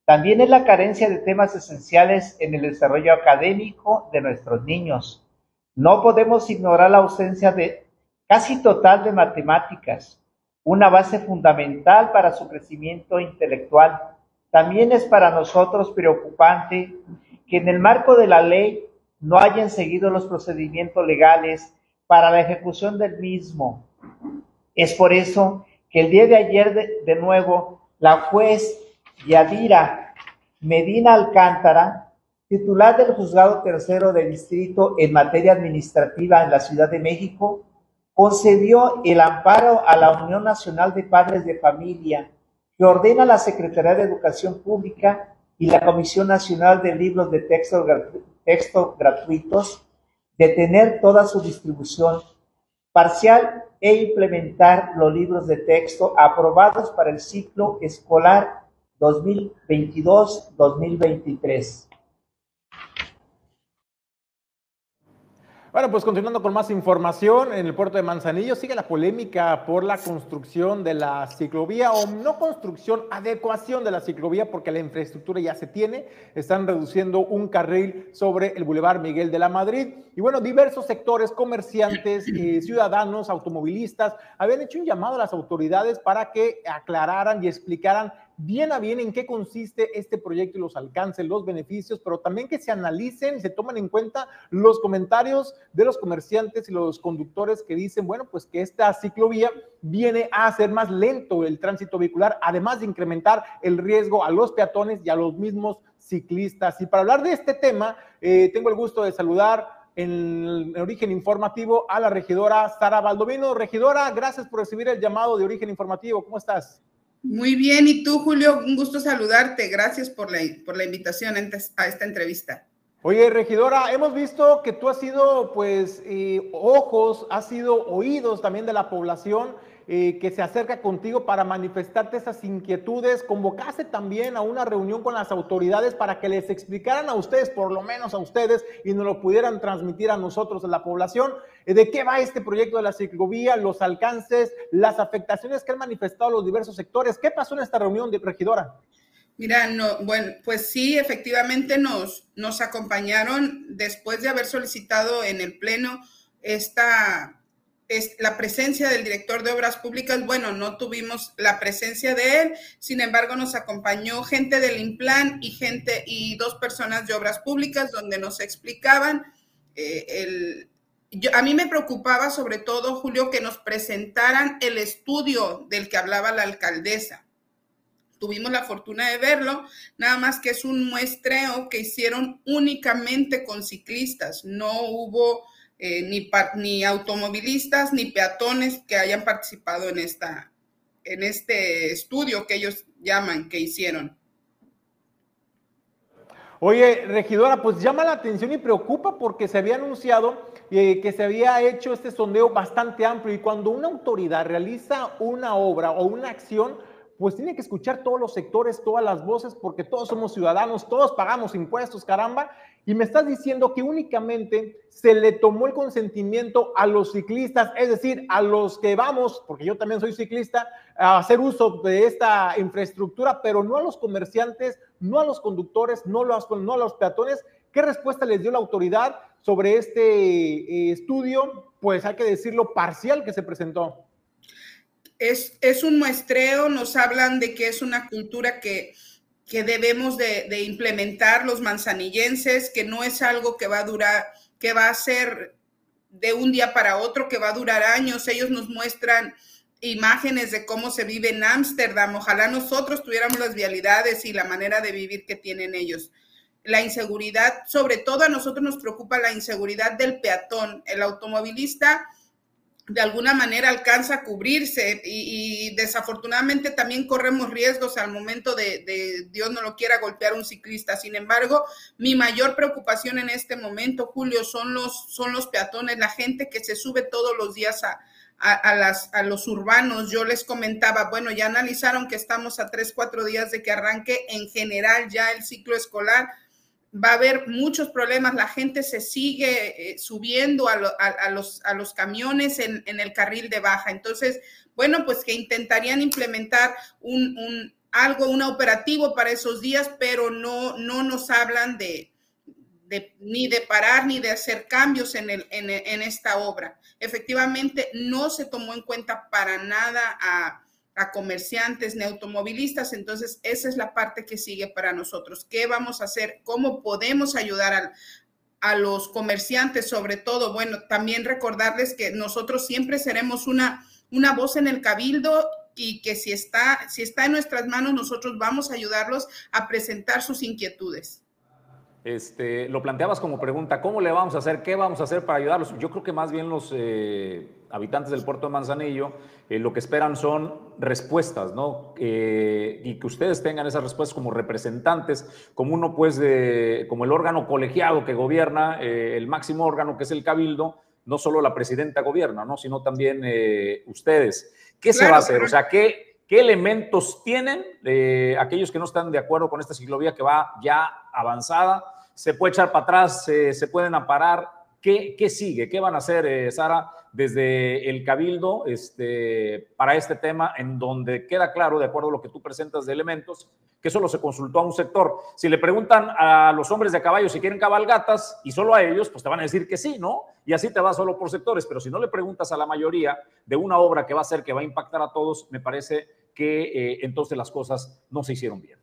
También es la carencia de temas esenciales en el desarrollo académico de nuestros niños. No podemos ignorar la ausencia de casi total de matemáticas, una base fundamental para su crecimiento intelectual. También es para nosotros preocupante que en el marco de la ley no hayan seguido los procedimientos legales para la ejecución del mismo. Es por eso que el día de ayer, de, nuevo, la juez Yadira Medina Alcántara, titular del Juzgado Tercero de Distrito en materia administrativa en la Ciudad de México, concedió el amparo a la Unión Nacional de Padres de Familia, que ordena la Secretaría de Educación Pública y la Comisión Nacional de Libros de Texto, texto gratuitos detener toda su distribución parcial e implementar los libros de texto aprobados para el ciclo escolar 2022-2023. Bueno, pues continuando con más información, en el puerto de Manzanillo sigue la polémica por la construcción de la ciclovía o no construcción, adecuación de la ciclovía porque la infraestructura ya se tiene. Están reduciendo un carril sobre el Boulevard Miguel de la Madrid. Y bueno, diversos sectores, comerciantes, ciudadanos, automovilistas, habían hecho un llamado a las autoridades para que aclararan y explicaran bien a bien en qué consiste este proyecto y los alcances, los beneficios, pero también que se analicen se tomen en cuenta los comentarios de los comerciantes y los conductores que dicen, bueno, pues que esta ciclovía viene a hacer más lento el tránsito vehicular, además de incrementar el riesgo a los peatones y a los mismos ciclistas. Y para hablar de este tema, eh, tengo el gusto de saludar en origen informativo a la regidora Sara Baldovino. Regidora, gracias por recibir el llamado de origen informativo. ¿Cómo estás? Muy bien, y tú, Julio, un gusto saludarte. Gracias por la, por la invitación a esta entrevista. Oye, regidora, hemos visto que tú has sido, pues, eh, ojos, has sido oídos también de la población eh, que se acerca contigo para manifestarte esas inquietudes, convocaste también a una reunión con las autoridades para que les explicaran a ustedes, por lo menos a ustedes, y nos lo pudieran transmitir a nosotros, a la población, eh, de qué va este proyecto de la ciclovía, los alcances, las afectaciones que han manifestado los diversos sectores. ¿Qué pasó en esta reunión de regidora? Mira, no, bueno, pues sí, efectivamente nos, nos acompañaron después de haber solicitado en el Pleno esta es la presencia del director de obras públicas, bueno, no tuvimos la presencia de él, sin embargo nos acompañó gente del Implan y gente y dos personas de obras públicas donde nos explicaban eh, el, a mí me preocupaba sobre todo, Julio, que nos presentaran el estudio del que hablaba la alcaldesa. Tuvimos la fortuna de verlo, nada más que es un muestreo que hicieron únicamente con ciclistas, no hubo eh, ni, ni automovilistas ni peatones que hayan participado en, esta, en este estudio que ellos llaman, que hicieron. Oye, regidora, pues llama la atención y preocupa porque se había anunciado eh, que se había hecho este sondeo bastante amplio y cuando una autoridad realiza una obra o una acción, pues tiene que escuchar todos los sectores, todas las voces, porque todos somos ciudadanos, todos pagamos impuestos, caramba, y me estás diciendo que únicamente se le tomó el consentimiento a los ciclistas, es decir, a los que vamos, porque yo también soy ciclista, a hacer uso de esta infraestructura, pero no a los comerciantes, no a los conductores, no a los, peatones. ¿Qué respuesta les dio la autoridad sobre este eh, estudio? Pues hay que decirlo parcial que se presentó. Es, es un muestreo, nos hablan de que es una cultura que que debemos de, implementar los manzanillenses, que no es algo que va a durar, que va a ser de un día para otro, que va a durar años. Ellos nos muestran imágenes de cómo se vive en Ámsterdam. Ojalá nosotros tuviéramos las vialidades y la manera de vivir que tienen ellos. La inseguridad, sobre todo a nosotros nos preocupa la inseguridad del peatón. El automovilista de alguna manera alcanza a cubrirse y, desafortunadamente también corremos riesgos al momento de, Dios no lo quiera golpear un ciclista. Sin embargo, mi mayor preocupación en este momento, Julio, son los, son los peatones, la gente que se sube todos los días a, a, las, a los urbanos. Yo les comentaba, bueno, ya analizaron que estamos a tres, cuatro días de que arranque en general ya el ciclo escolar va a haber muchos problemas, la gente se sigue eh, subiendo a, los, camiones en, el carril de baja. Entonces, bueno, pues que intentarían implementar un, algo, un operativo para esos días, pero no, no nos hablan de, ni de parar ni de hacer cambios en, el, en, esta obra. Efectivamente, no se tomó en cuenta para nada a a comerciantes ni automovilistas. Entonces, esa es la parte que sigue para nosotros. ¿Qué vamos a hacer? ¿Cómo podemos ayudar a los comerciantes sobre todo? Bueno, también recordarles que nosotros siempre seremos una, una voz en el cabildo y que si está, si está en nuestras manos, nosotros vamos a ayudarlos a presentar sus inquietudes. Este, lo planteabas como pregunta, ¿cómo le vamos a hacer? ¿Qué vamos a hacer para ayudarlos? Yo creo que más bien los eh, habitantes del puerto de Manzanillo eh, lo que esperan son respuestas, ¿no? Eh, y que ustedes tengan esas respuestas como representantes, como uno, pues, de, como el órgano colegiado que gobierna, el máximo órgano que es el cabildo, no solo la presidenta gobierna, ¿no? Sino también ustedes. ¿Qué se va a hacer? O sea, ¿qué, qué elementos tienen aquellos que no están de acuerdo con esta ciclovía que va ya avanzada? ¿Se puede echar para atrás? ¿Se pueden amparar? ¿Qué, ¿Qué, sigue? ¿Qué van a hacer, eh, Sara, desde el Cabildo este, para este tema en donde queda claro, de acuerdo a lo que tú presentas de elementos, que solo se consultó a un sector? Si le preguntan a los hombres de caballo si quieren cabalgatas y solo a ellos, pues te van a decir que sí, ¿no? Y así te va solo por sectores, pero si no le preguntas a la mayoría de una obra que va a ser, que va a impactar a todos, me parece que eh, entonces las cosas no se hicieron bien.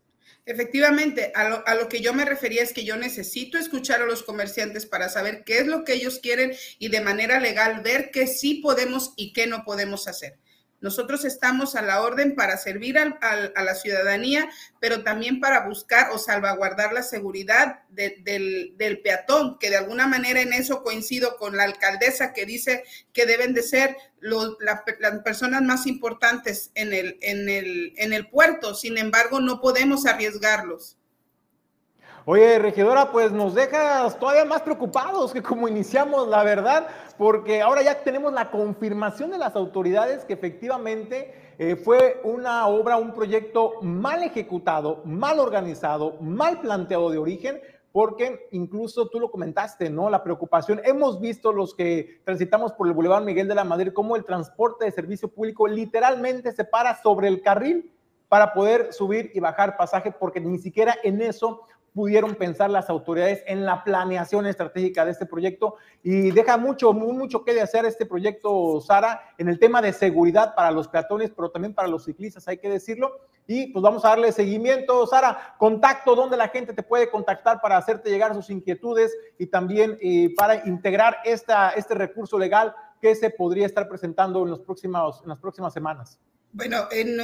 Efectivamente, a lo, que yo me refería es que yo necesito escuchar a los comerciantes para saber qué es lo que ellos quieren y de manera legal ver qué sí podemos y qué no podemos hacer. Nosotros estamos a la orden para servir a la ciudadanía, pero también para buscar o salvaguardar la seguridad del, peatón, que de alguna manera en eso coincido con la alcaldesa que dice que deben de ser las personas más importantes en el, en, el, en el puerto. Sin embargo, no podemos arriesgarlos. Oye, regidora, pues nos dejas todavía más preocupados que como iniciamos, la verdad, porque ahora ya tenemos la confirmación de las autoridades que efectivamente eh, fue una obra, un proyecto mal ejecutado, mal organizado, mal planteado de origen, porque incluso tú lo comentaste, ¿no? La preocupación. Hemos visto los que transitamos por el Boulevard Miguel de la Madrid cómo el transporte de servicio público literalmente se para sobre el carril para poder subir y bajar pasaje, porque ni siquiera en eso pudieron pensar las autoridades en la planeación estratégica de este proyecto y deja mucho, mucho que de hacer este proyecto, Sara, en el tema de seguridad para los peatones, pero también para los ciclistas, hay que decirlo. Y pues vamos a darle seguimiento, Sara, contacto, donde la gente te puede contactar para hacerte llegar sus inquietudes y también eh, para integrar esta, este recurso legal que se podría estar presentando en, los próximos, en las próximas semanas. Bueno, en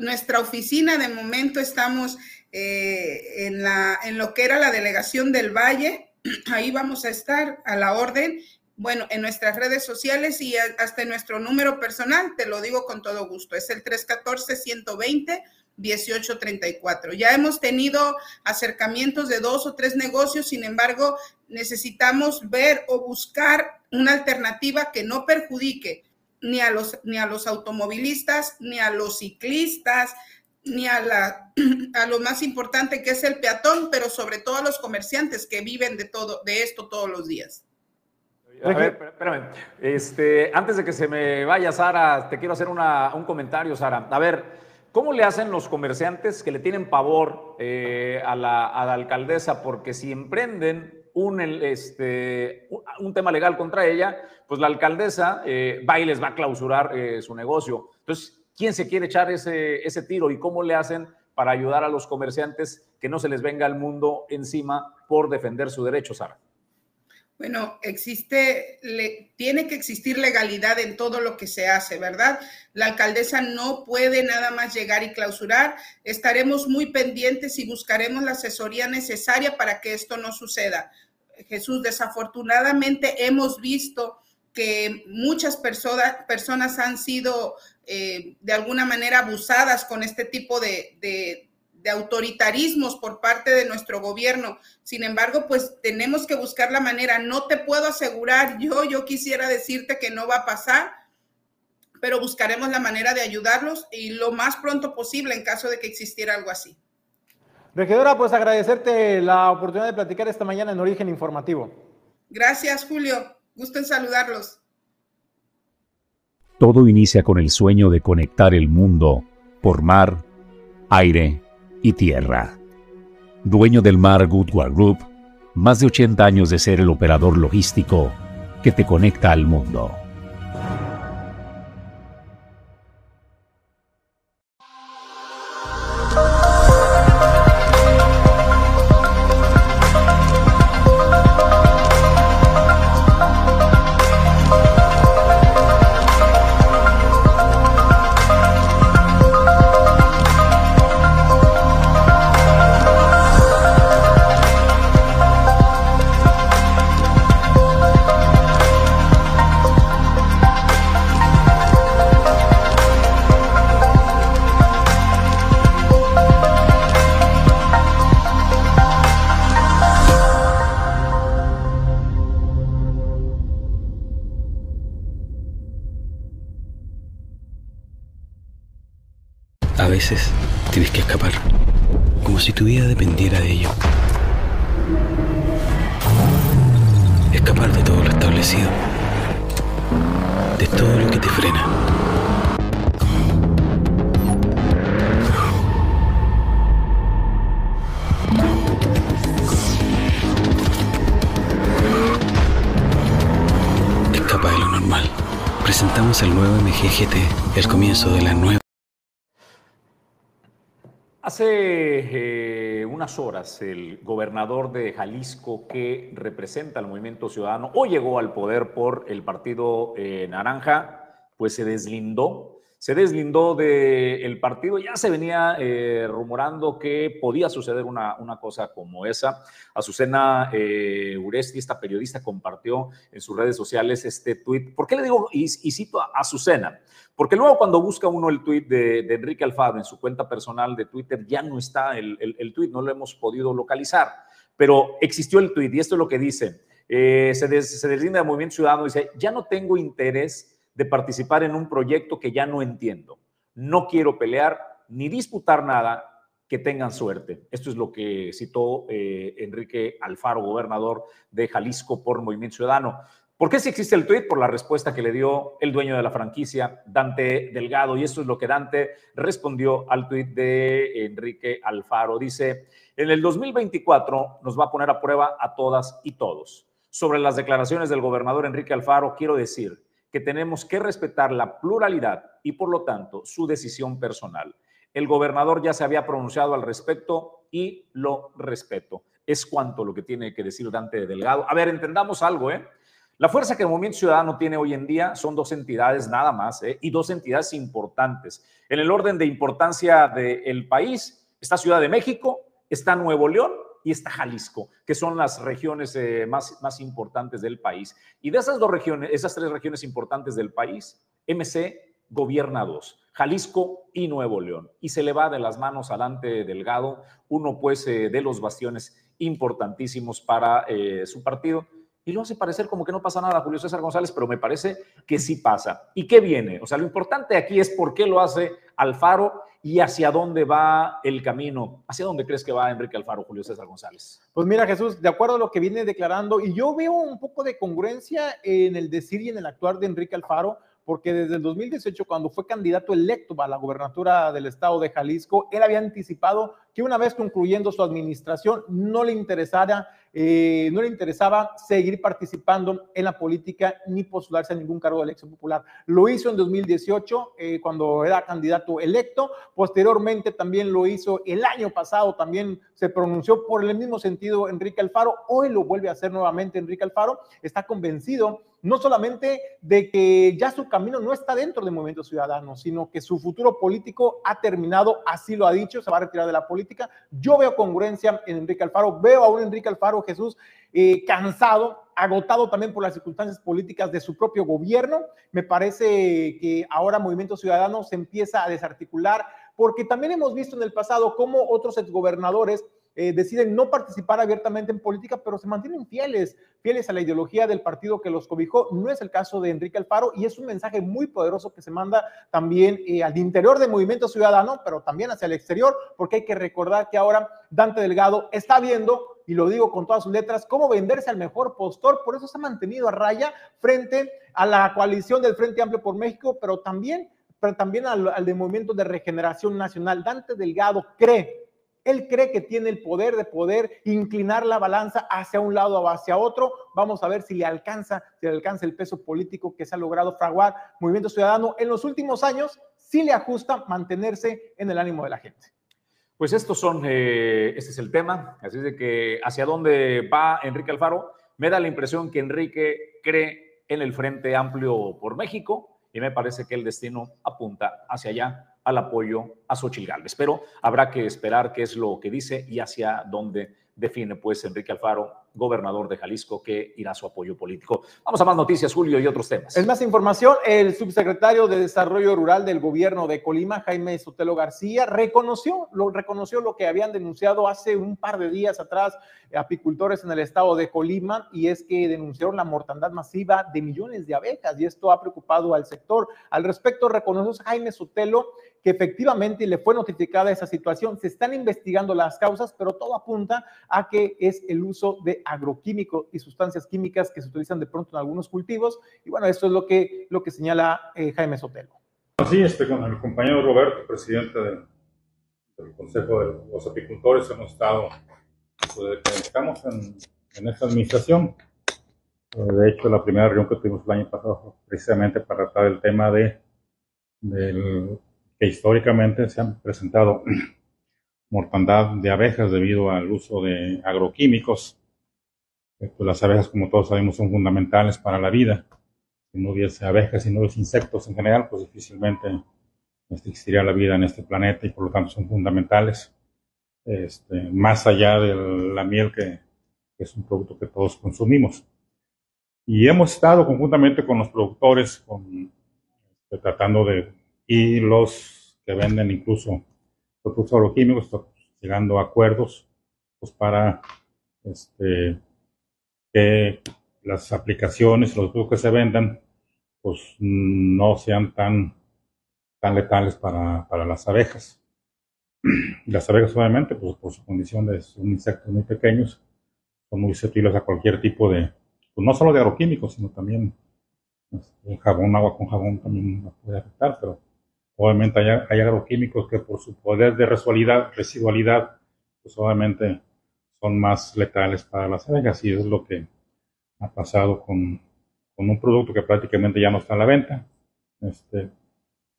nuestra oficina de momento estamos eh, en, la, en lo que era la delegación del Valle. Ahí vamos a estar a la orden. Bueno, en nuestras redes sociales y hasta en nuestro número personal, te lo digo con todo gusto, es el 314-120-1834. Ya hemos tenido acercamientos de dos o tres negocios, sin embargo, necesitamos ver o buscar una alternativa que no perjudique ni a los, ni a los automovilistas, ni a los ciclistas, ni a, la, a lo más importante que es el peatón, pero sobre todo a los comerciantes que viven de, todo, de esto todos los días. A ver, espérame. Este, antes de que se me vaya, Sara, te quiero hacer una, un comentario, Sara. A ver, ¿cómo le hacen los comerciantes que le tienen pavor eh, a, la, a, la, alcaldesa? Porque si emprenden un, este, un tema legal contra ella, pues la alcaldesa eh, va y les va a clausurar eh, su negocio. Entonces, ¿quién se quiere echar ese, ese tiro y cómo le hacen para ayudar a los comerciantes que no se les venga el mundo encima por defender su derecho, Sara? Bueno, existe, le, tiene que existir legalidad en todo lo que se hace, ¿verdad? La alcaldesa no puede nada más llegar y clausurar. Estaremos muy pendientes y buscaremos la asesoría necesaria para que esto no suceda. Jesús, desafortunadamente hemos visto que muchas personas, han sido eh, de alguna manera abusadas con este tipo de, de autoritarismos por parte de nuestro gobierno. Sin embargo, pues tenemos que buscar la manera. No te puedo asegurar, yo, yo quisiera decirte que no va a pasar, pero buscaremos la manera de ayudarlos y lo más pronto posible en caso de que existiera algo así. Regidora, pues agradecerte la oportunidad de platicar esta mañana en Origen Informativo. Gracias, Julio. Gusto en saludarlos. Todo inicia con el sueño de conectar el mundo por mar, aire y tierra. Dueño del mar Goodward Group, más de 80 años de ser el operador logístico que te conecta al mundo. De todo lo que te frena. Escapa de lo normal. Presentamos el nuevo MGGT, el comienzo de la nueva. Hace eh, unas horas el gobernador de Jalisco que representa al movimiento ciudadano o llegó al poder por el partido eh, naranja, pues se deslindó se deslindó del partido. Ya se venía eh, rumorando que podía suceder una, una, cosa como esa. Azucena Uresti, esta periodista, compartió en sus redes sociales este tuit. ¿Por qué le digo y, cito a Azucena? Porque luego cuando busca uno el tuit de, Enrique Alfaro en su cuenta personal de Twitter, ya no está el, el, tuit, no lo hemos podido localizar. Pero existió el tuit y esto es lo que dice. Eh, se, se deslinda del Movimiento Ciudadano y dice, ya no tengo interés de participar en un proyecto que ya no entiendo. No quiero pelear ni disputar nada, que tengan suerte. Esto es lo que citó eh, Enrique Alfaro, gobernador de Jalisco por Movimiento Ciudadano. ¿Por qué si existe el tuit? Por la respuesta que le dio el dueño de la franquicia, Dante Delgado. Y esto es lo que Dante respondió al tuit de Enrique Alfaro. Dice, en el 2024 nos va a poner a prueba a todas y todos. Sobre las declaraciones del gobernador Enrique Alfaro, quiero decir, que tenemos que respetar la pluralidad y por lo tanto su decisión personal. El gobernador ya se había pronunciado al respecto y lo respeto. Es cuanto lo que tiene que decir Dante Delgado. A ver, entendamos algo, ¿eh? La fuerza que el Movimiento Ciudadano tiene hoy en día son dos entidades nada más, ¿eh? y dos entidades importantes. En el orden de importancia del país está Ciudad de México, está Nuevo León y está Jalisco, que son las regiones eh, más, más importantes del país. Y de esas dos regiones, esas tres regiones importantes del país, MC gobierna dos, Jalisco y Nuevo León. Y se le va de las manos adelante Delgado, uno pues eh, de los bastiones importantísimos para su partido. Y lo hace parecer como que no pasa nada Julio César González, pero me parece que sí pasa. ¿Y qué viene? O sea, lo importante aquí es por qué lo hace Alfaro y hacia dónde va el camino. ¿Hacia dónde crees que va Enrique Alfaro, Julio César González? Pues mira, Jesús, de acuerdo a lo que viene declarando, y yo veo un poco de congruencia en el decir y en el actuar de Enrique Alfaro, porque desde el 2018, cuando fue candidato electo a la gobernatura del estado de Jalisco, él había anticipado que una vez concluyendo su administración no le interesara, eh, no le interesaba seguir participando en la política ni postularse a ningún cargo de elección popular. Lo hizo en 2018 eh, cuando era candidato electo, posteriormente también lo hizo el año pasado, también se pronunció por el mismo sentido Enrique Alfaro, hoy lo vuelve a hacer nuevamente Enrique Alfaro, está convencido no solamente de que ya su camino no está dentro del movimiento ciudadano, sino que su futuro político ha terminado, así lo ha dicho, se va a retirar de la política. Yo veo congruencia en Enrique Alfaro, veo a un Enrique Alfaro Jesús eh, cansado, agotado también por las circunstancias políticas de su propio gobierno. Me parece que ahora Movimiento Ciudadano se empieza a desarticular, porque también hemos visto en el pasado cómo otros exgobernadores eh, deciden no participar abiertamente en política, pero se mantienen fieles, fieles a la ideología del partido que los cobijó. No es el caso de Enrique Alfaro y es un mensaje muy poderoso que se manda también eh, al interior del movimiento ciudadano, pero también hacia el exterior, porque hay que recordar que ahora Dante Delgado está viendo y lo digo con todas sus letras, cómo venderse al mejor postor. Por eso se ha mantenido a raya frente a la coalición del Frente Amplio por México, pero también, pero también al, al Movimiento de Regeneración Nacional. Dante Delgado cree él cree que tiene el poder de poder inclinar la balanza hacia un lado o hacia otro. Vamos a ver si le alcanza, si le alcanza el peso político que se ha logrado fraguar Movimiento Ciudadano en los últimos años, si le ajusta mantenerse en el ánimo de la gente. Pues estos son, eh, este es el tema, así de que hacia dónde va Enrique Alfaro, me da la impresión que Enrique cree en el Frente Amplio por México y me parece que el destino apunta hacia allá al apoyo a Xochitl. Pero habrá que esperar qué es lo que dice y hacia dónde define pues Enrique Alfaro gobernador de Jalisco, que irá su apoyo político. Vamos a más noticias, Julio, y otros temas. Es más información, el subsecretario de Desarrollo Rural del gobierno de Colima, Jaime Sotelo García, reconoció lo, reconoció lo que habían denunciado hace un par de días atrás apicultores en el estado de Colima, y es que denunciaron la mortandad masiva de millones de abejas, y esto ha preocupado al sector. Al respecto, reconoció Jaime Sotelo que efectivamente le fue notificada esa situación. Se están investigando las causas, pero todo apunta a que es el uso de agroquímicos y sustancias químicas que se utilizan de pronto en algunos cultivos. Y bueno, esto es lo que, lo que señala eh, Jaime Sotelo. Sí, este, con el compañero Roberto, presidente del, Consejo de los Apicultores, hemos estado, pues, estamos en, en esta administración. De hecho, la primera reunión que tuvimos el año pasado fue precisamente para tratar el tema de, del que históricamente se han presentado mortandad de abejas debido al uso de agroquímicos. Pues las abejas, como todos sabemos, son fundamentales para la vida. Si no hubiese abejas y no hubiese insectos en general, pues difícilmente existiría la vida en este planeta y por lo tanto son fundamentales. Este, más allá de la miel que, que es un producto que todos consumimos. Y hemos estado conjuntamente con los productores este, tratando de y los que venden incluso productos agroquímicos, llegando a acuerdos pues, para este, que las aplicaciones, los productos que se vendan, pues no sean tan, tan letales para, para las abejas. Las abejas obviamente, pues por su condición de son insectos muy pequeños, son muy susceptibles a cualquier tipo de, pues no solo de agroquímicos, sino también este, jabón, agua con jabón también nos puede afectar, pero Obviamente hay, agroquímicos que por su poder de residualidad, residualidad, pues obviamente son más letales para las abejas y es lo que ha pasado con, con un producto que prácticamente ya no está a la venta. Este,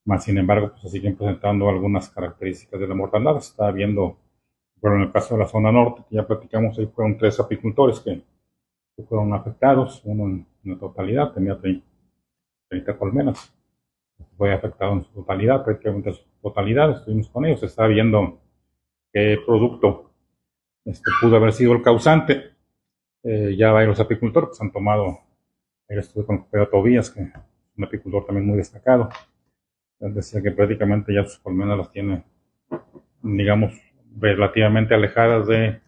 más sin embargo, pues se siguen presentando algunas características de la mortandad. Se está viendo, pero en el caso de la zona norte, que ya platicamos, ahí fueron tres apicultores que, fueron afectados, uno en, la totalidad, tenía 30, 30 colmenas fue afectado en su totalidad, prácticamente en su totalidad, estuvimos con ellos, está viendo qué producto este, pudo haber sido el causante. Eh, ya varios apicultores pues, han tomado, ayer estuve con Pedro Tobías, que es un apicultor también muy destacado, él decía que prácticamente ya sus colmenas las tiene, digamos, relativamente alejadas de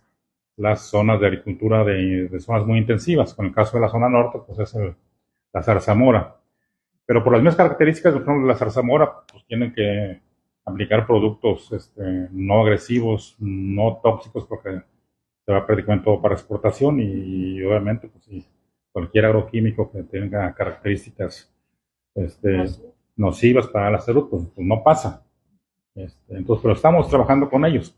las zonas de agricultura de, de, zonas muy intensivas. Con el caso de la zona norte, pues es el, la zarzamora pero por las mismas características, por ejemplo, la zarzamora, pues tienen que aplicar productos este, no agresivos, no tóxicos, porque se va prácticamente todo para exportación y, obviamente, pues cualquier agroquímico que tenga características este, nocivas para la salud, pues, pues no pasa. Este, entonces, pero estamos trabajando con ellos.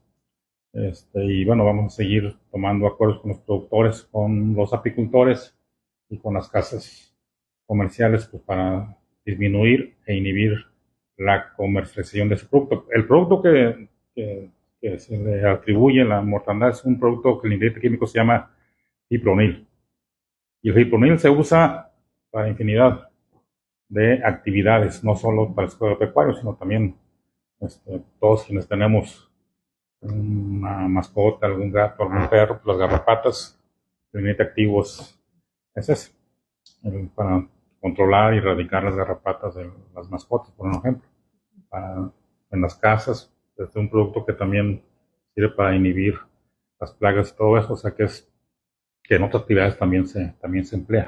Este, y bueno, vamos a seguir tomando acuerdos con los productores, con los apicultores y con las casas comerciales pues, para disminuir e inhibir la comercialización de ese producto. El producto que, se le atribuye la mortandad es un producto que el ingrediente químico se llama fipronil. Y el fipronil se usa para infinidad de actividades, no solo para el sector pecuario, sino también este, todos quienes tenemos una mascota, algún gato, algún perro, las garrapatas, el ingrediente activo es, ese, para controlar y erradicar las garrapatas de las mascotas, por ejemplo. en las casas, es un producto que también sirve para inhibir las plagas y todo eso, o sea que es que en otras actividades también se, también se emplea.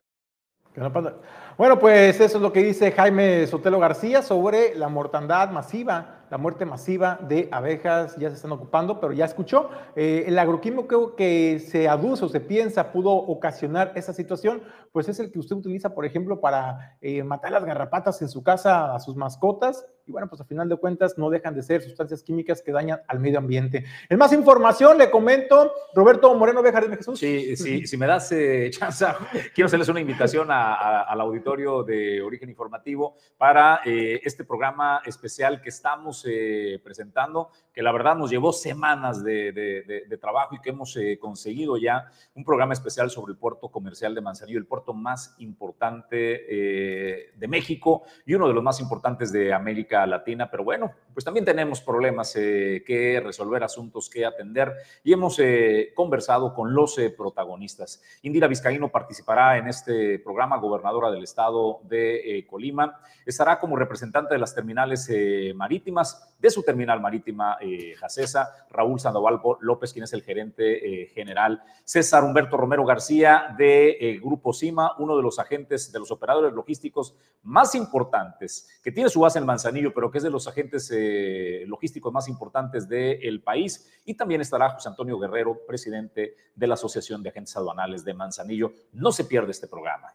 Bueno, pues eso es lo que dice Jaime Sotelo García sobre la mortandad masiva la muerte masiva de abejas ya se están ocupando, pero ya escuchó, eh, el agroquímico que se aduce o se piensa pudo ocasionar esa situación, pues es el que usted utiliza, por ejemplo, para eh, matar las garrapatas en su casa a sus mascotas. Y bueno, pues a final de cuentas no dejan de ser sustancias químicas que dañan al medio ambiente. En más información, le comento, Roberto Moreno Bejar Jesús. Sí, sí, si me das eh, chance, quiero hacerles una invitación al auditorio de Origen Informativo para este programa especial que estamos eh, presentando, que la verdad nos llevó semanas de, trabajo y que hemos eh, conseguido ya un programa especial sobre el puerto comercial de Manzanillo, el puerto más importante eh, de México y uno de los más importantes de América América Latina, pero bueno, pues también tenemos problemas eh, que resolver, asuntos que atender y hemos eh, conversado con los eh, protagonistas. Indira Vizcaíno participará en este programa, gobernadora del estado de Colima, estará como representante de las terminales marítimas, de su terminal marítima Jacesa, Raúl Sandoval López, quien es el gerente general, César Humberto Romero García de Grupo CIMA, uno de los agentes de los operadores logísticos más importantes, que tiene su base en Manzanillo, pero que es de los agentes eh, logísticos más importantes del país. Y también estará José Antonio Guerrero, presidente de la Asociación de Agentes Aduanales de Manzanillo. No se pierde este programa.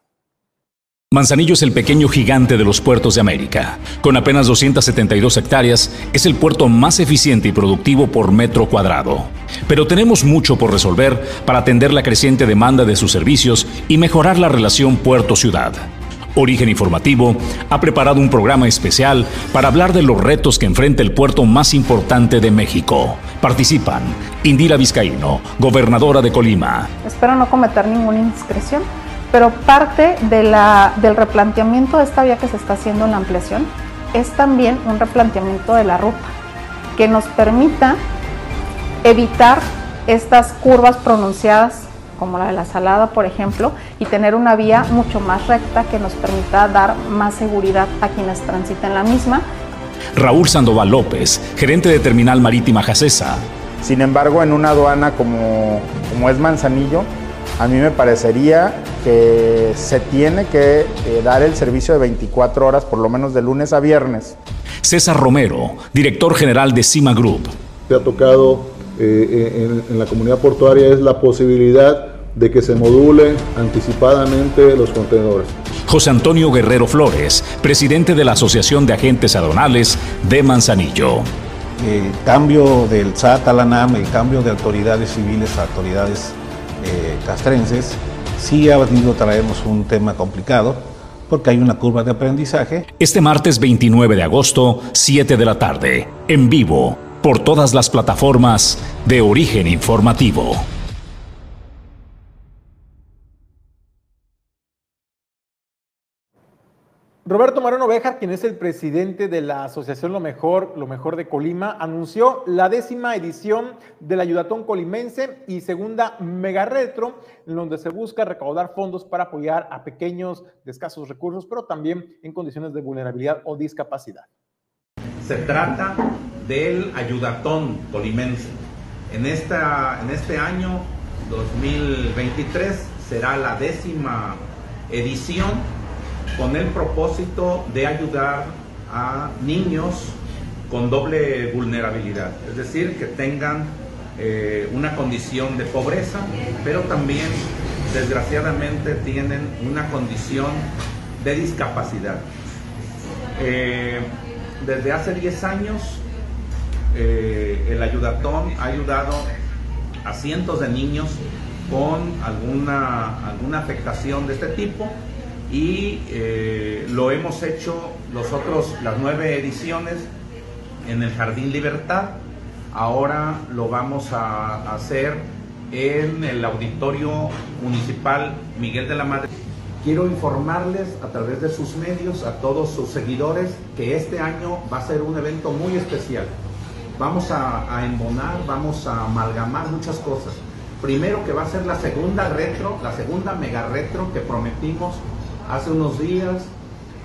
Manzanillo es el pequeño gigante de los puertos de América. Con apenas 272 hectáreas, es el puerto más eficiente y productivo por metro cuadrado. Pero tenemos mucho por resolver para atender la creciente demanda de sus servicios y mejorar la relación puerto-ciudad. Origen Informativo ha preparado un programa especial para hablar de los retos que enfrenta el puerto más importante de México. Participan Indira Vizcaíno, gobernadora de Colima. Espero no cometer ninguna indiscreción, pero parte de la, del replanteamiento de esta vía que se está haciendo en la ampliación es también un replanteamiento de la ruta que nos permita evitar estas curvas pronunciadas como la de la Salada, por ejemplo, y tener una vía mucho más recta que nos permita dar más seguridad a quienes transiten la misma. Raúl Sandoval López, gerente de Terminal Marítima Jacesa. Sin embargo, en una aduana como, como es Manzanillo, a mí me parecería que se tiene que eh, dar el servicio de 24 horas, por lo menos de lunes a viernes. César Romero, director general de Cima Group. Se ha tocado eh, en, la comunidad portuaria es la posibilidad de que se module anticipadamente los contenedores. José Antonio Guerrero Flores, presidente de la Asociación de Agentes Adonales de Manzanillo. El cambio del SAT a la NAM, el cambio de autoridades civiles a autoridades eh, castrenses, sí ha venido traemos un tema complicado porque hay una curva de aprendizaje. Este martes 29 de agosto, 7 de la tarde, en vivo, por todas las plataformas de origen informativo. Roberto Marano Bejar, quien es el presidente de la Asociación Lo Mejor, Lo Mejor de Colima, anunció la décima edición del Ayudatón Colimense y segunda Mega Retro, en donde se busca recaudar fondos para apoyar a pequeños de escasos recursos, pero también en condiciones de vulnerabilidad o discapacidad. Se trata del Ayudatón Colimense. En, esta, en este año 2023 será la décima edición con el propósito de ayudar a niños con doble vulnerabilidad, es decir, que tengan eh, una condición de pobreza, pero también desgraciadamente tienen una condición de discapacidad. Eh, desde hace 10 años eh, el ayudatón ha ayudado a cientos de niños con alguna, alguna afectación de este tipo y eh, lo hemos hecho nosotros las nueve ediciones en el Jardín Libertad. Ahora lo vamos a hacer en el Auditorio Municipal Miguel de la Madre. Quiero informarles a través de sus medios, a todos sus seguidores, que este año va a ser un evento muy especial. Vamos a, embonar, vamos a amalgamar muchas cosas. Primero que va a ser la segunda retro, la segunda mega retro que prometimos hace unos días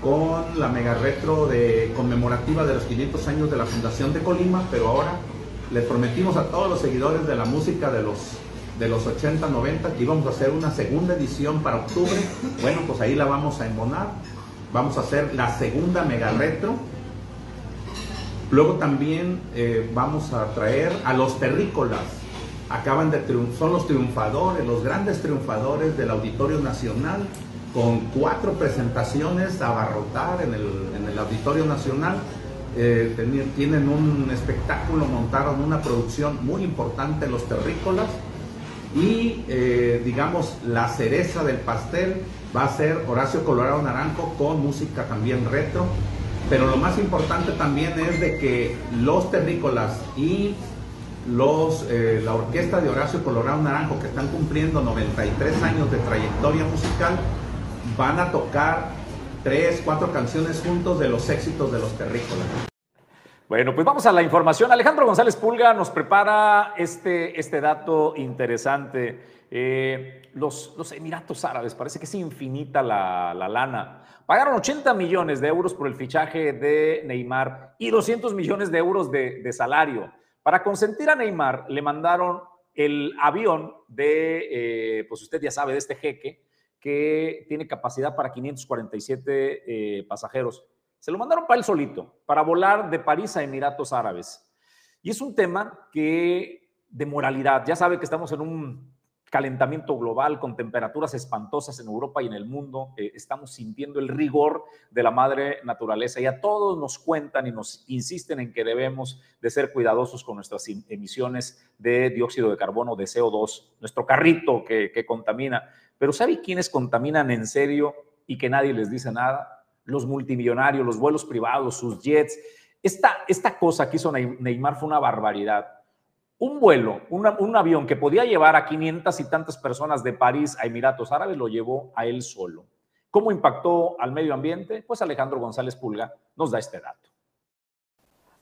con la mega retro de conmemorativa de los 500 años de la Fundación de Colima, pero ahora les prometimos a todos los seguidores de la música de los de los 80, 90, que íbamos a hacer una segunda edición para octubre. Bueno, pues ahí la vamos a embonar. Vamos a hacer la segunda mega retro. Luego también eh, vamos a traer a los terrícolas. Acaban de triunfar, son los triunfadores, los grandes triunfadores del Auditorio Nacional, con cuatro presentaciones a abarrotar en el, en el Auditorio Nacional. Eh, tienen un espectáculo, montaron una producción muy importante los terrícolas y eh, digamos la cereza del pastel va a ser Horacio Colorado Naranjo con música también retro. Pero lo más importante también es de que los terrícolas y los, eh, la orquesta de Horacio Colorado Naranjo, que están cumpliendo 93 años de trayectoria musical, van a tocar tres, cuatro canciones juntos de los éxitos de los terrícolas. Bueno, pues vamos a la información. Alejandro González Pulga nos prepara este, este dato interesante. Eh, los, los, Emiratos Árabes, parece que es infinita la, la, lana. Pagaron 80 millones de euros por el fichaje de Neymar y 200 millones de euros de, de salario. Para consentir a Neymar, le mandaron el avión de, eh, pues usted ya sabe, de este jeque, que tiene capacidad para 547 eh, pasajeros. Se lo mandaron para él solito, para volar de París a Emiratos Árabes. Y es un tema que de moralidad, ya sabe que estamos en un calentamiento global con temperaturas espantosas en Europa y en el mundo, eh, estamos sintiendo el rigor de la madre naturaleza y a todos nos cuentan y nos insisten en que debemos de ser cuidadosos con nuestras emisiones de dióxido de carbono, de CO2, nuestro carrito que, que contamina. Pero ¿sabe quiénes contaminan en serio y que nadie les dice nada? Los multimillonarios, los vuelos privados, sus jets. Esta, esta cosa que hizo Neymar fue una barbaridad un vuelo, un avión que podía llevar a 500 y tantas personas de París a Emiratos Árabes, lo llevó a él solo. ¿Cómo impactó al medio ambiente? Pues Alejandro González Pulga nos da este dato.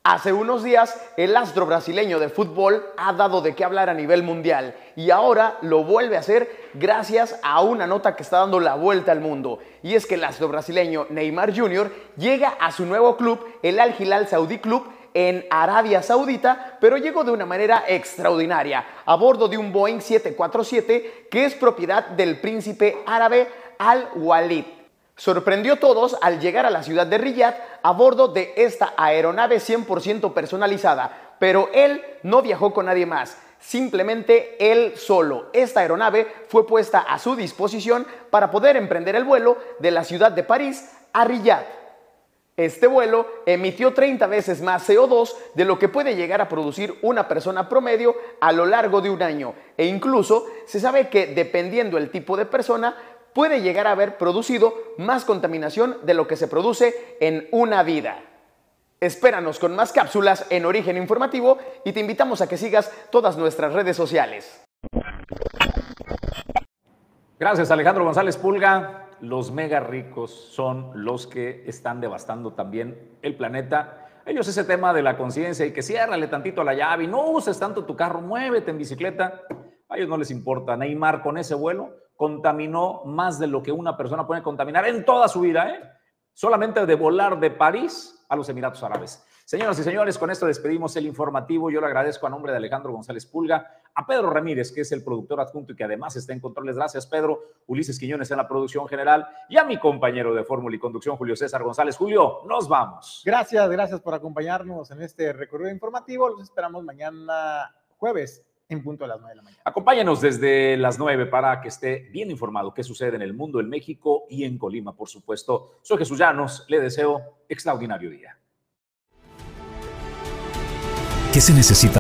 Hace unos días, el astro brasileño de fútbol ha dado de qué hablar a nivel mundial y ahora lo vuelve a hacer gracias a una nota que está dando la vuelta al mundo. Y es que el astro brasileño Neymar Jr. llega a su nuevo club, el Al Hilal Saudi Club, en Arabia Saudita, pero llegó de una manera extraordinaria, a bordo de un Boeing 747 que es propiedad del príncipe árabe Al-Walid. Sorprendió a todos al llegar a la ciudad de Riyadh a bordo de esta aeronave 100% personalizada, pero él no viajó con nadie más, simplemente él solo. Esta aeronave fue puesta a su disposición para poder emprender el vuelo de la ciudad de París a Riyadh. Este vuelo emitió 30 veces más CO2 de lo que puede llegar a producir una persona promedio a lo largo de un año e incluso se sabe que dependiendo el tipo de persona puede llegar a haber producido más contaminación de lo que se produce en una vida. Espéranos con más cápsulas en Origen Informativo y te invitamos a que sigas todas nuestras redes sociales. Gracias Alejandro González Pulga los mega ricos son los que están devastando también el planeta. Ellos ese tema de la conciencia y que ciérrale tantito a la llave y no uses tanto tu carro, muévete en bicicleta. A ellos no les importa. Neymar con ese vuelo contaminó más de lo que una persona puede contaminar en toda su vida, ¿eh? Solamente de volar de París a los Emiratos Árabes. Señoras y señores, con esto despedimos el informativo. Yo le agradezco a nombre de Alejandro González Pulga, a Pedro Ramírez, que es el productor adjunto y que además está en controles. Gracias, Pedro. Ulises Quiñones en la producción general y a mi compañero de fórmula y conducción, Julio César González. Julio, nos vamos. Gracias, gracias por acompañarnos en este recorrido informativo. Los esperamos mañana jueves en punto a las 9 de la mañana. Acompáñenos desde las 9 para que esté bien informado qué sucede en el mundo, en México y en Colima, por supuesto. Soy Jesús Llanos, le deseo extraordinario día. ¿Qué se necesita?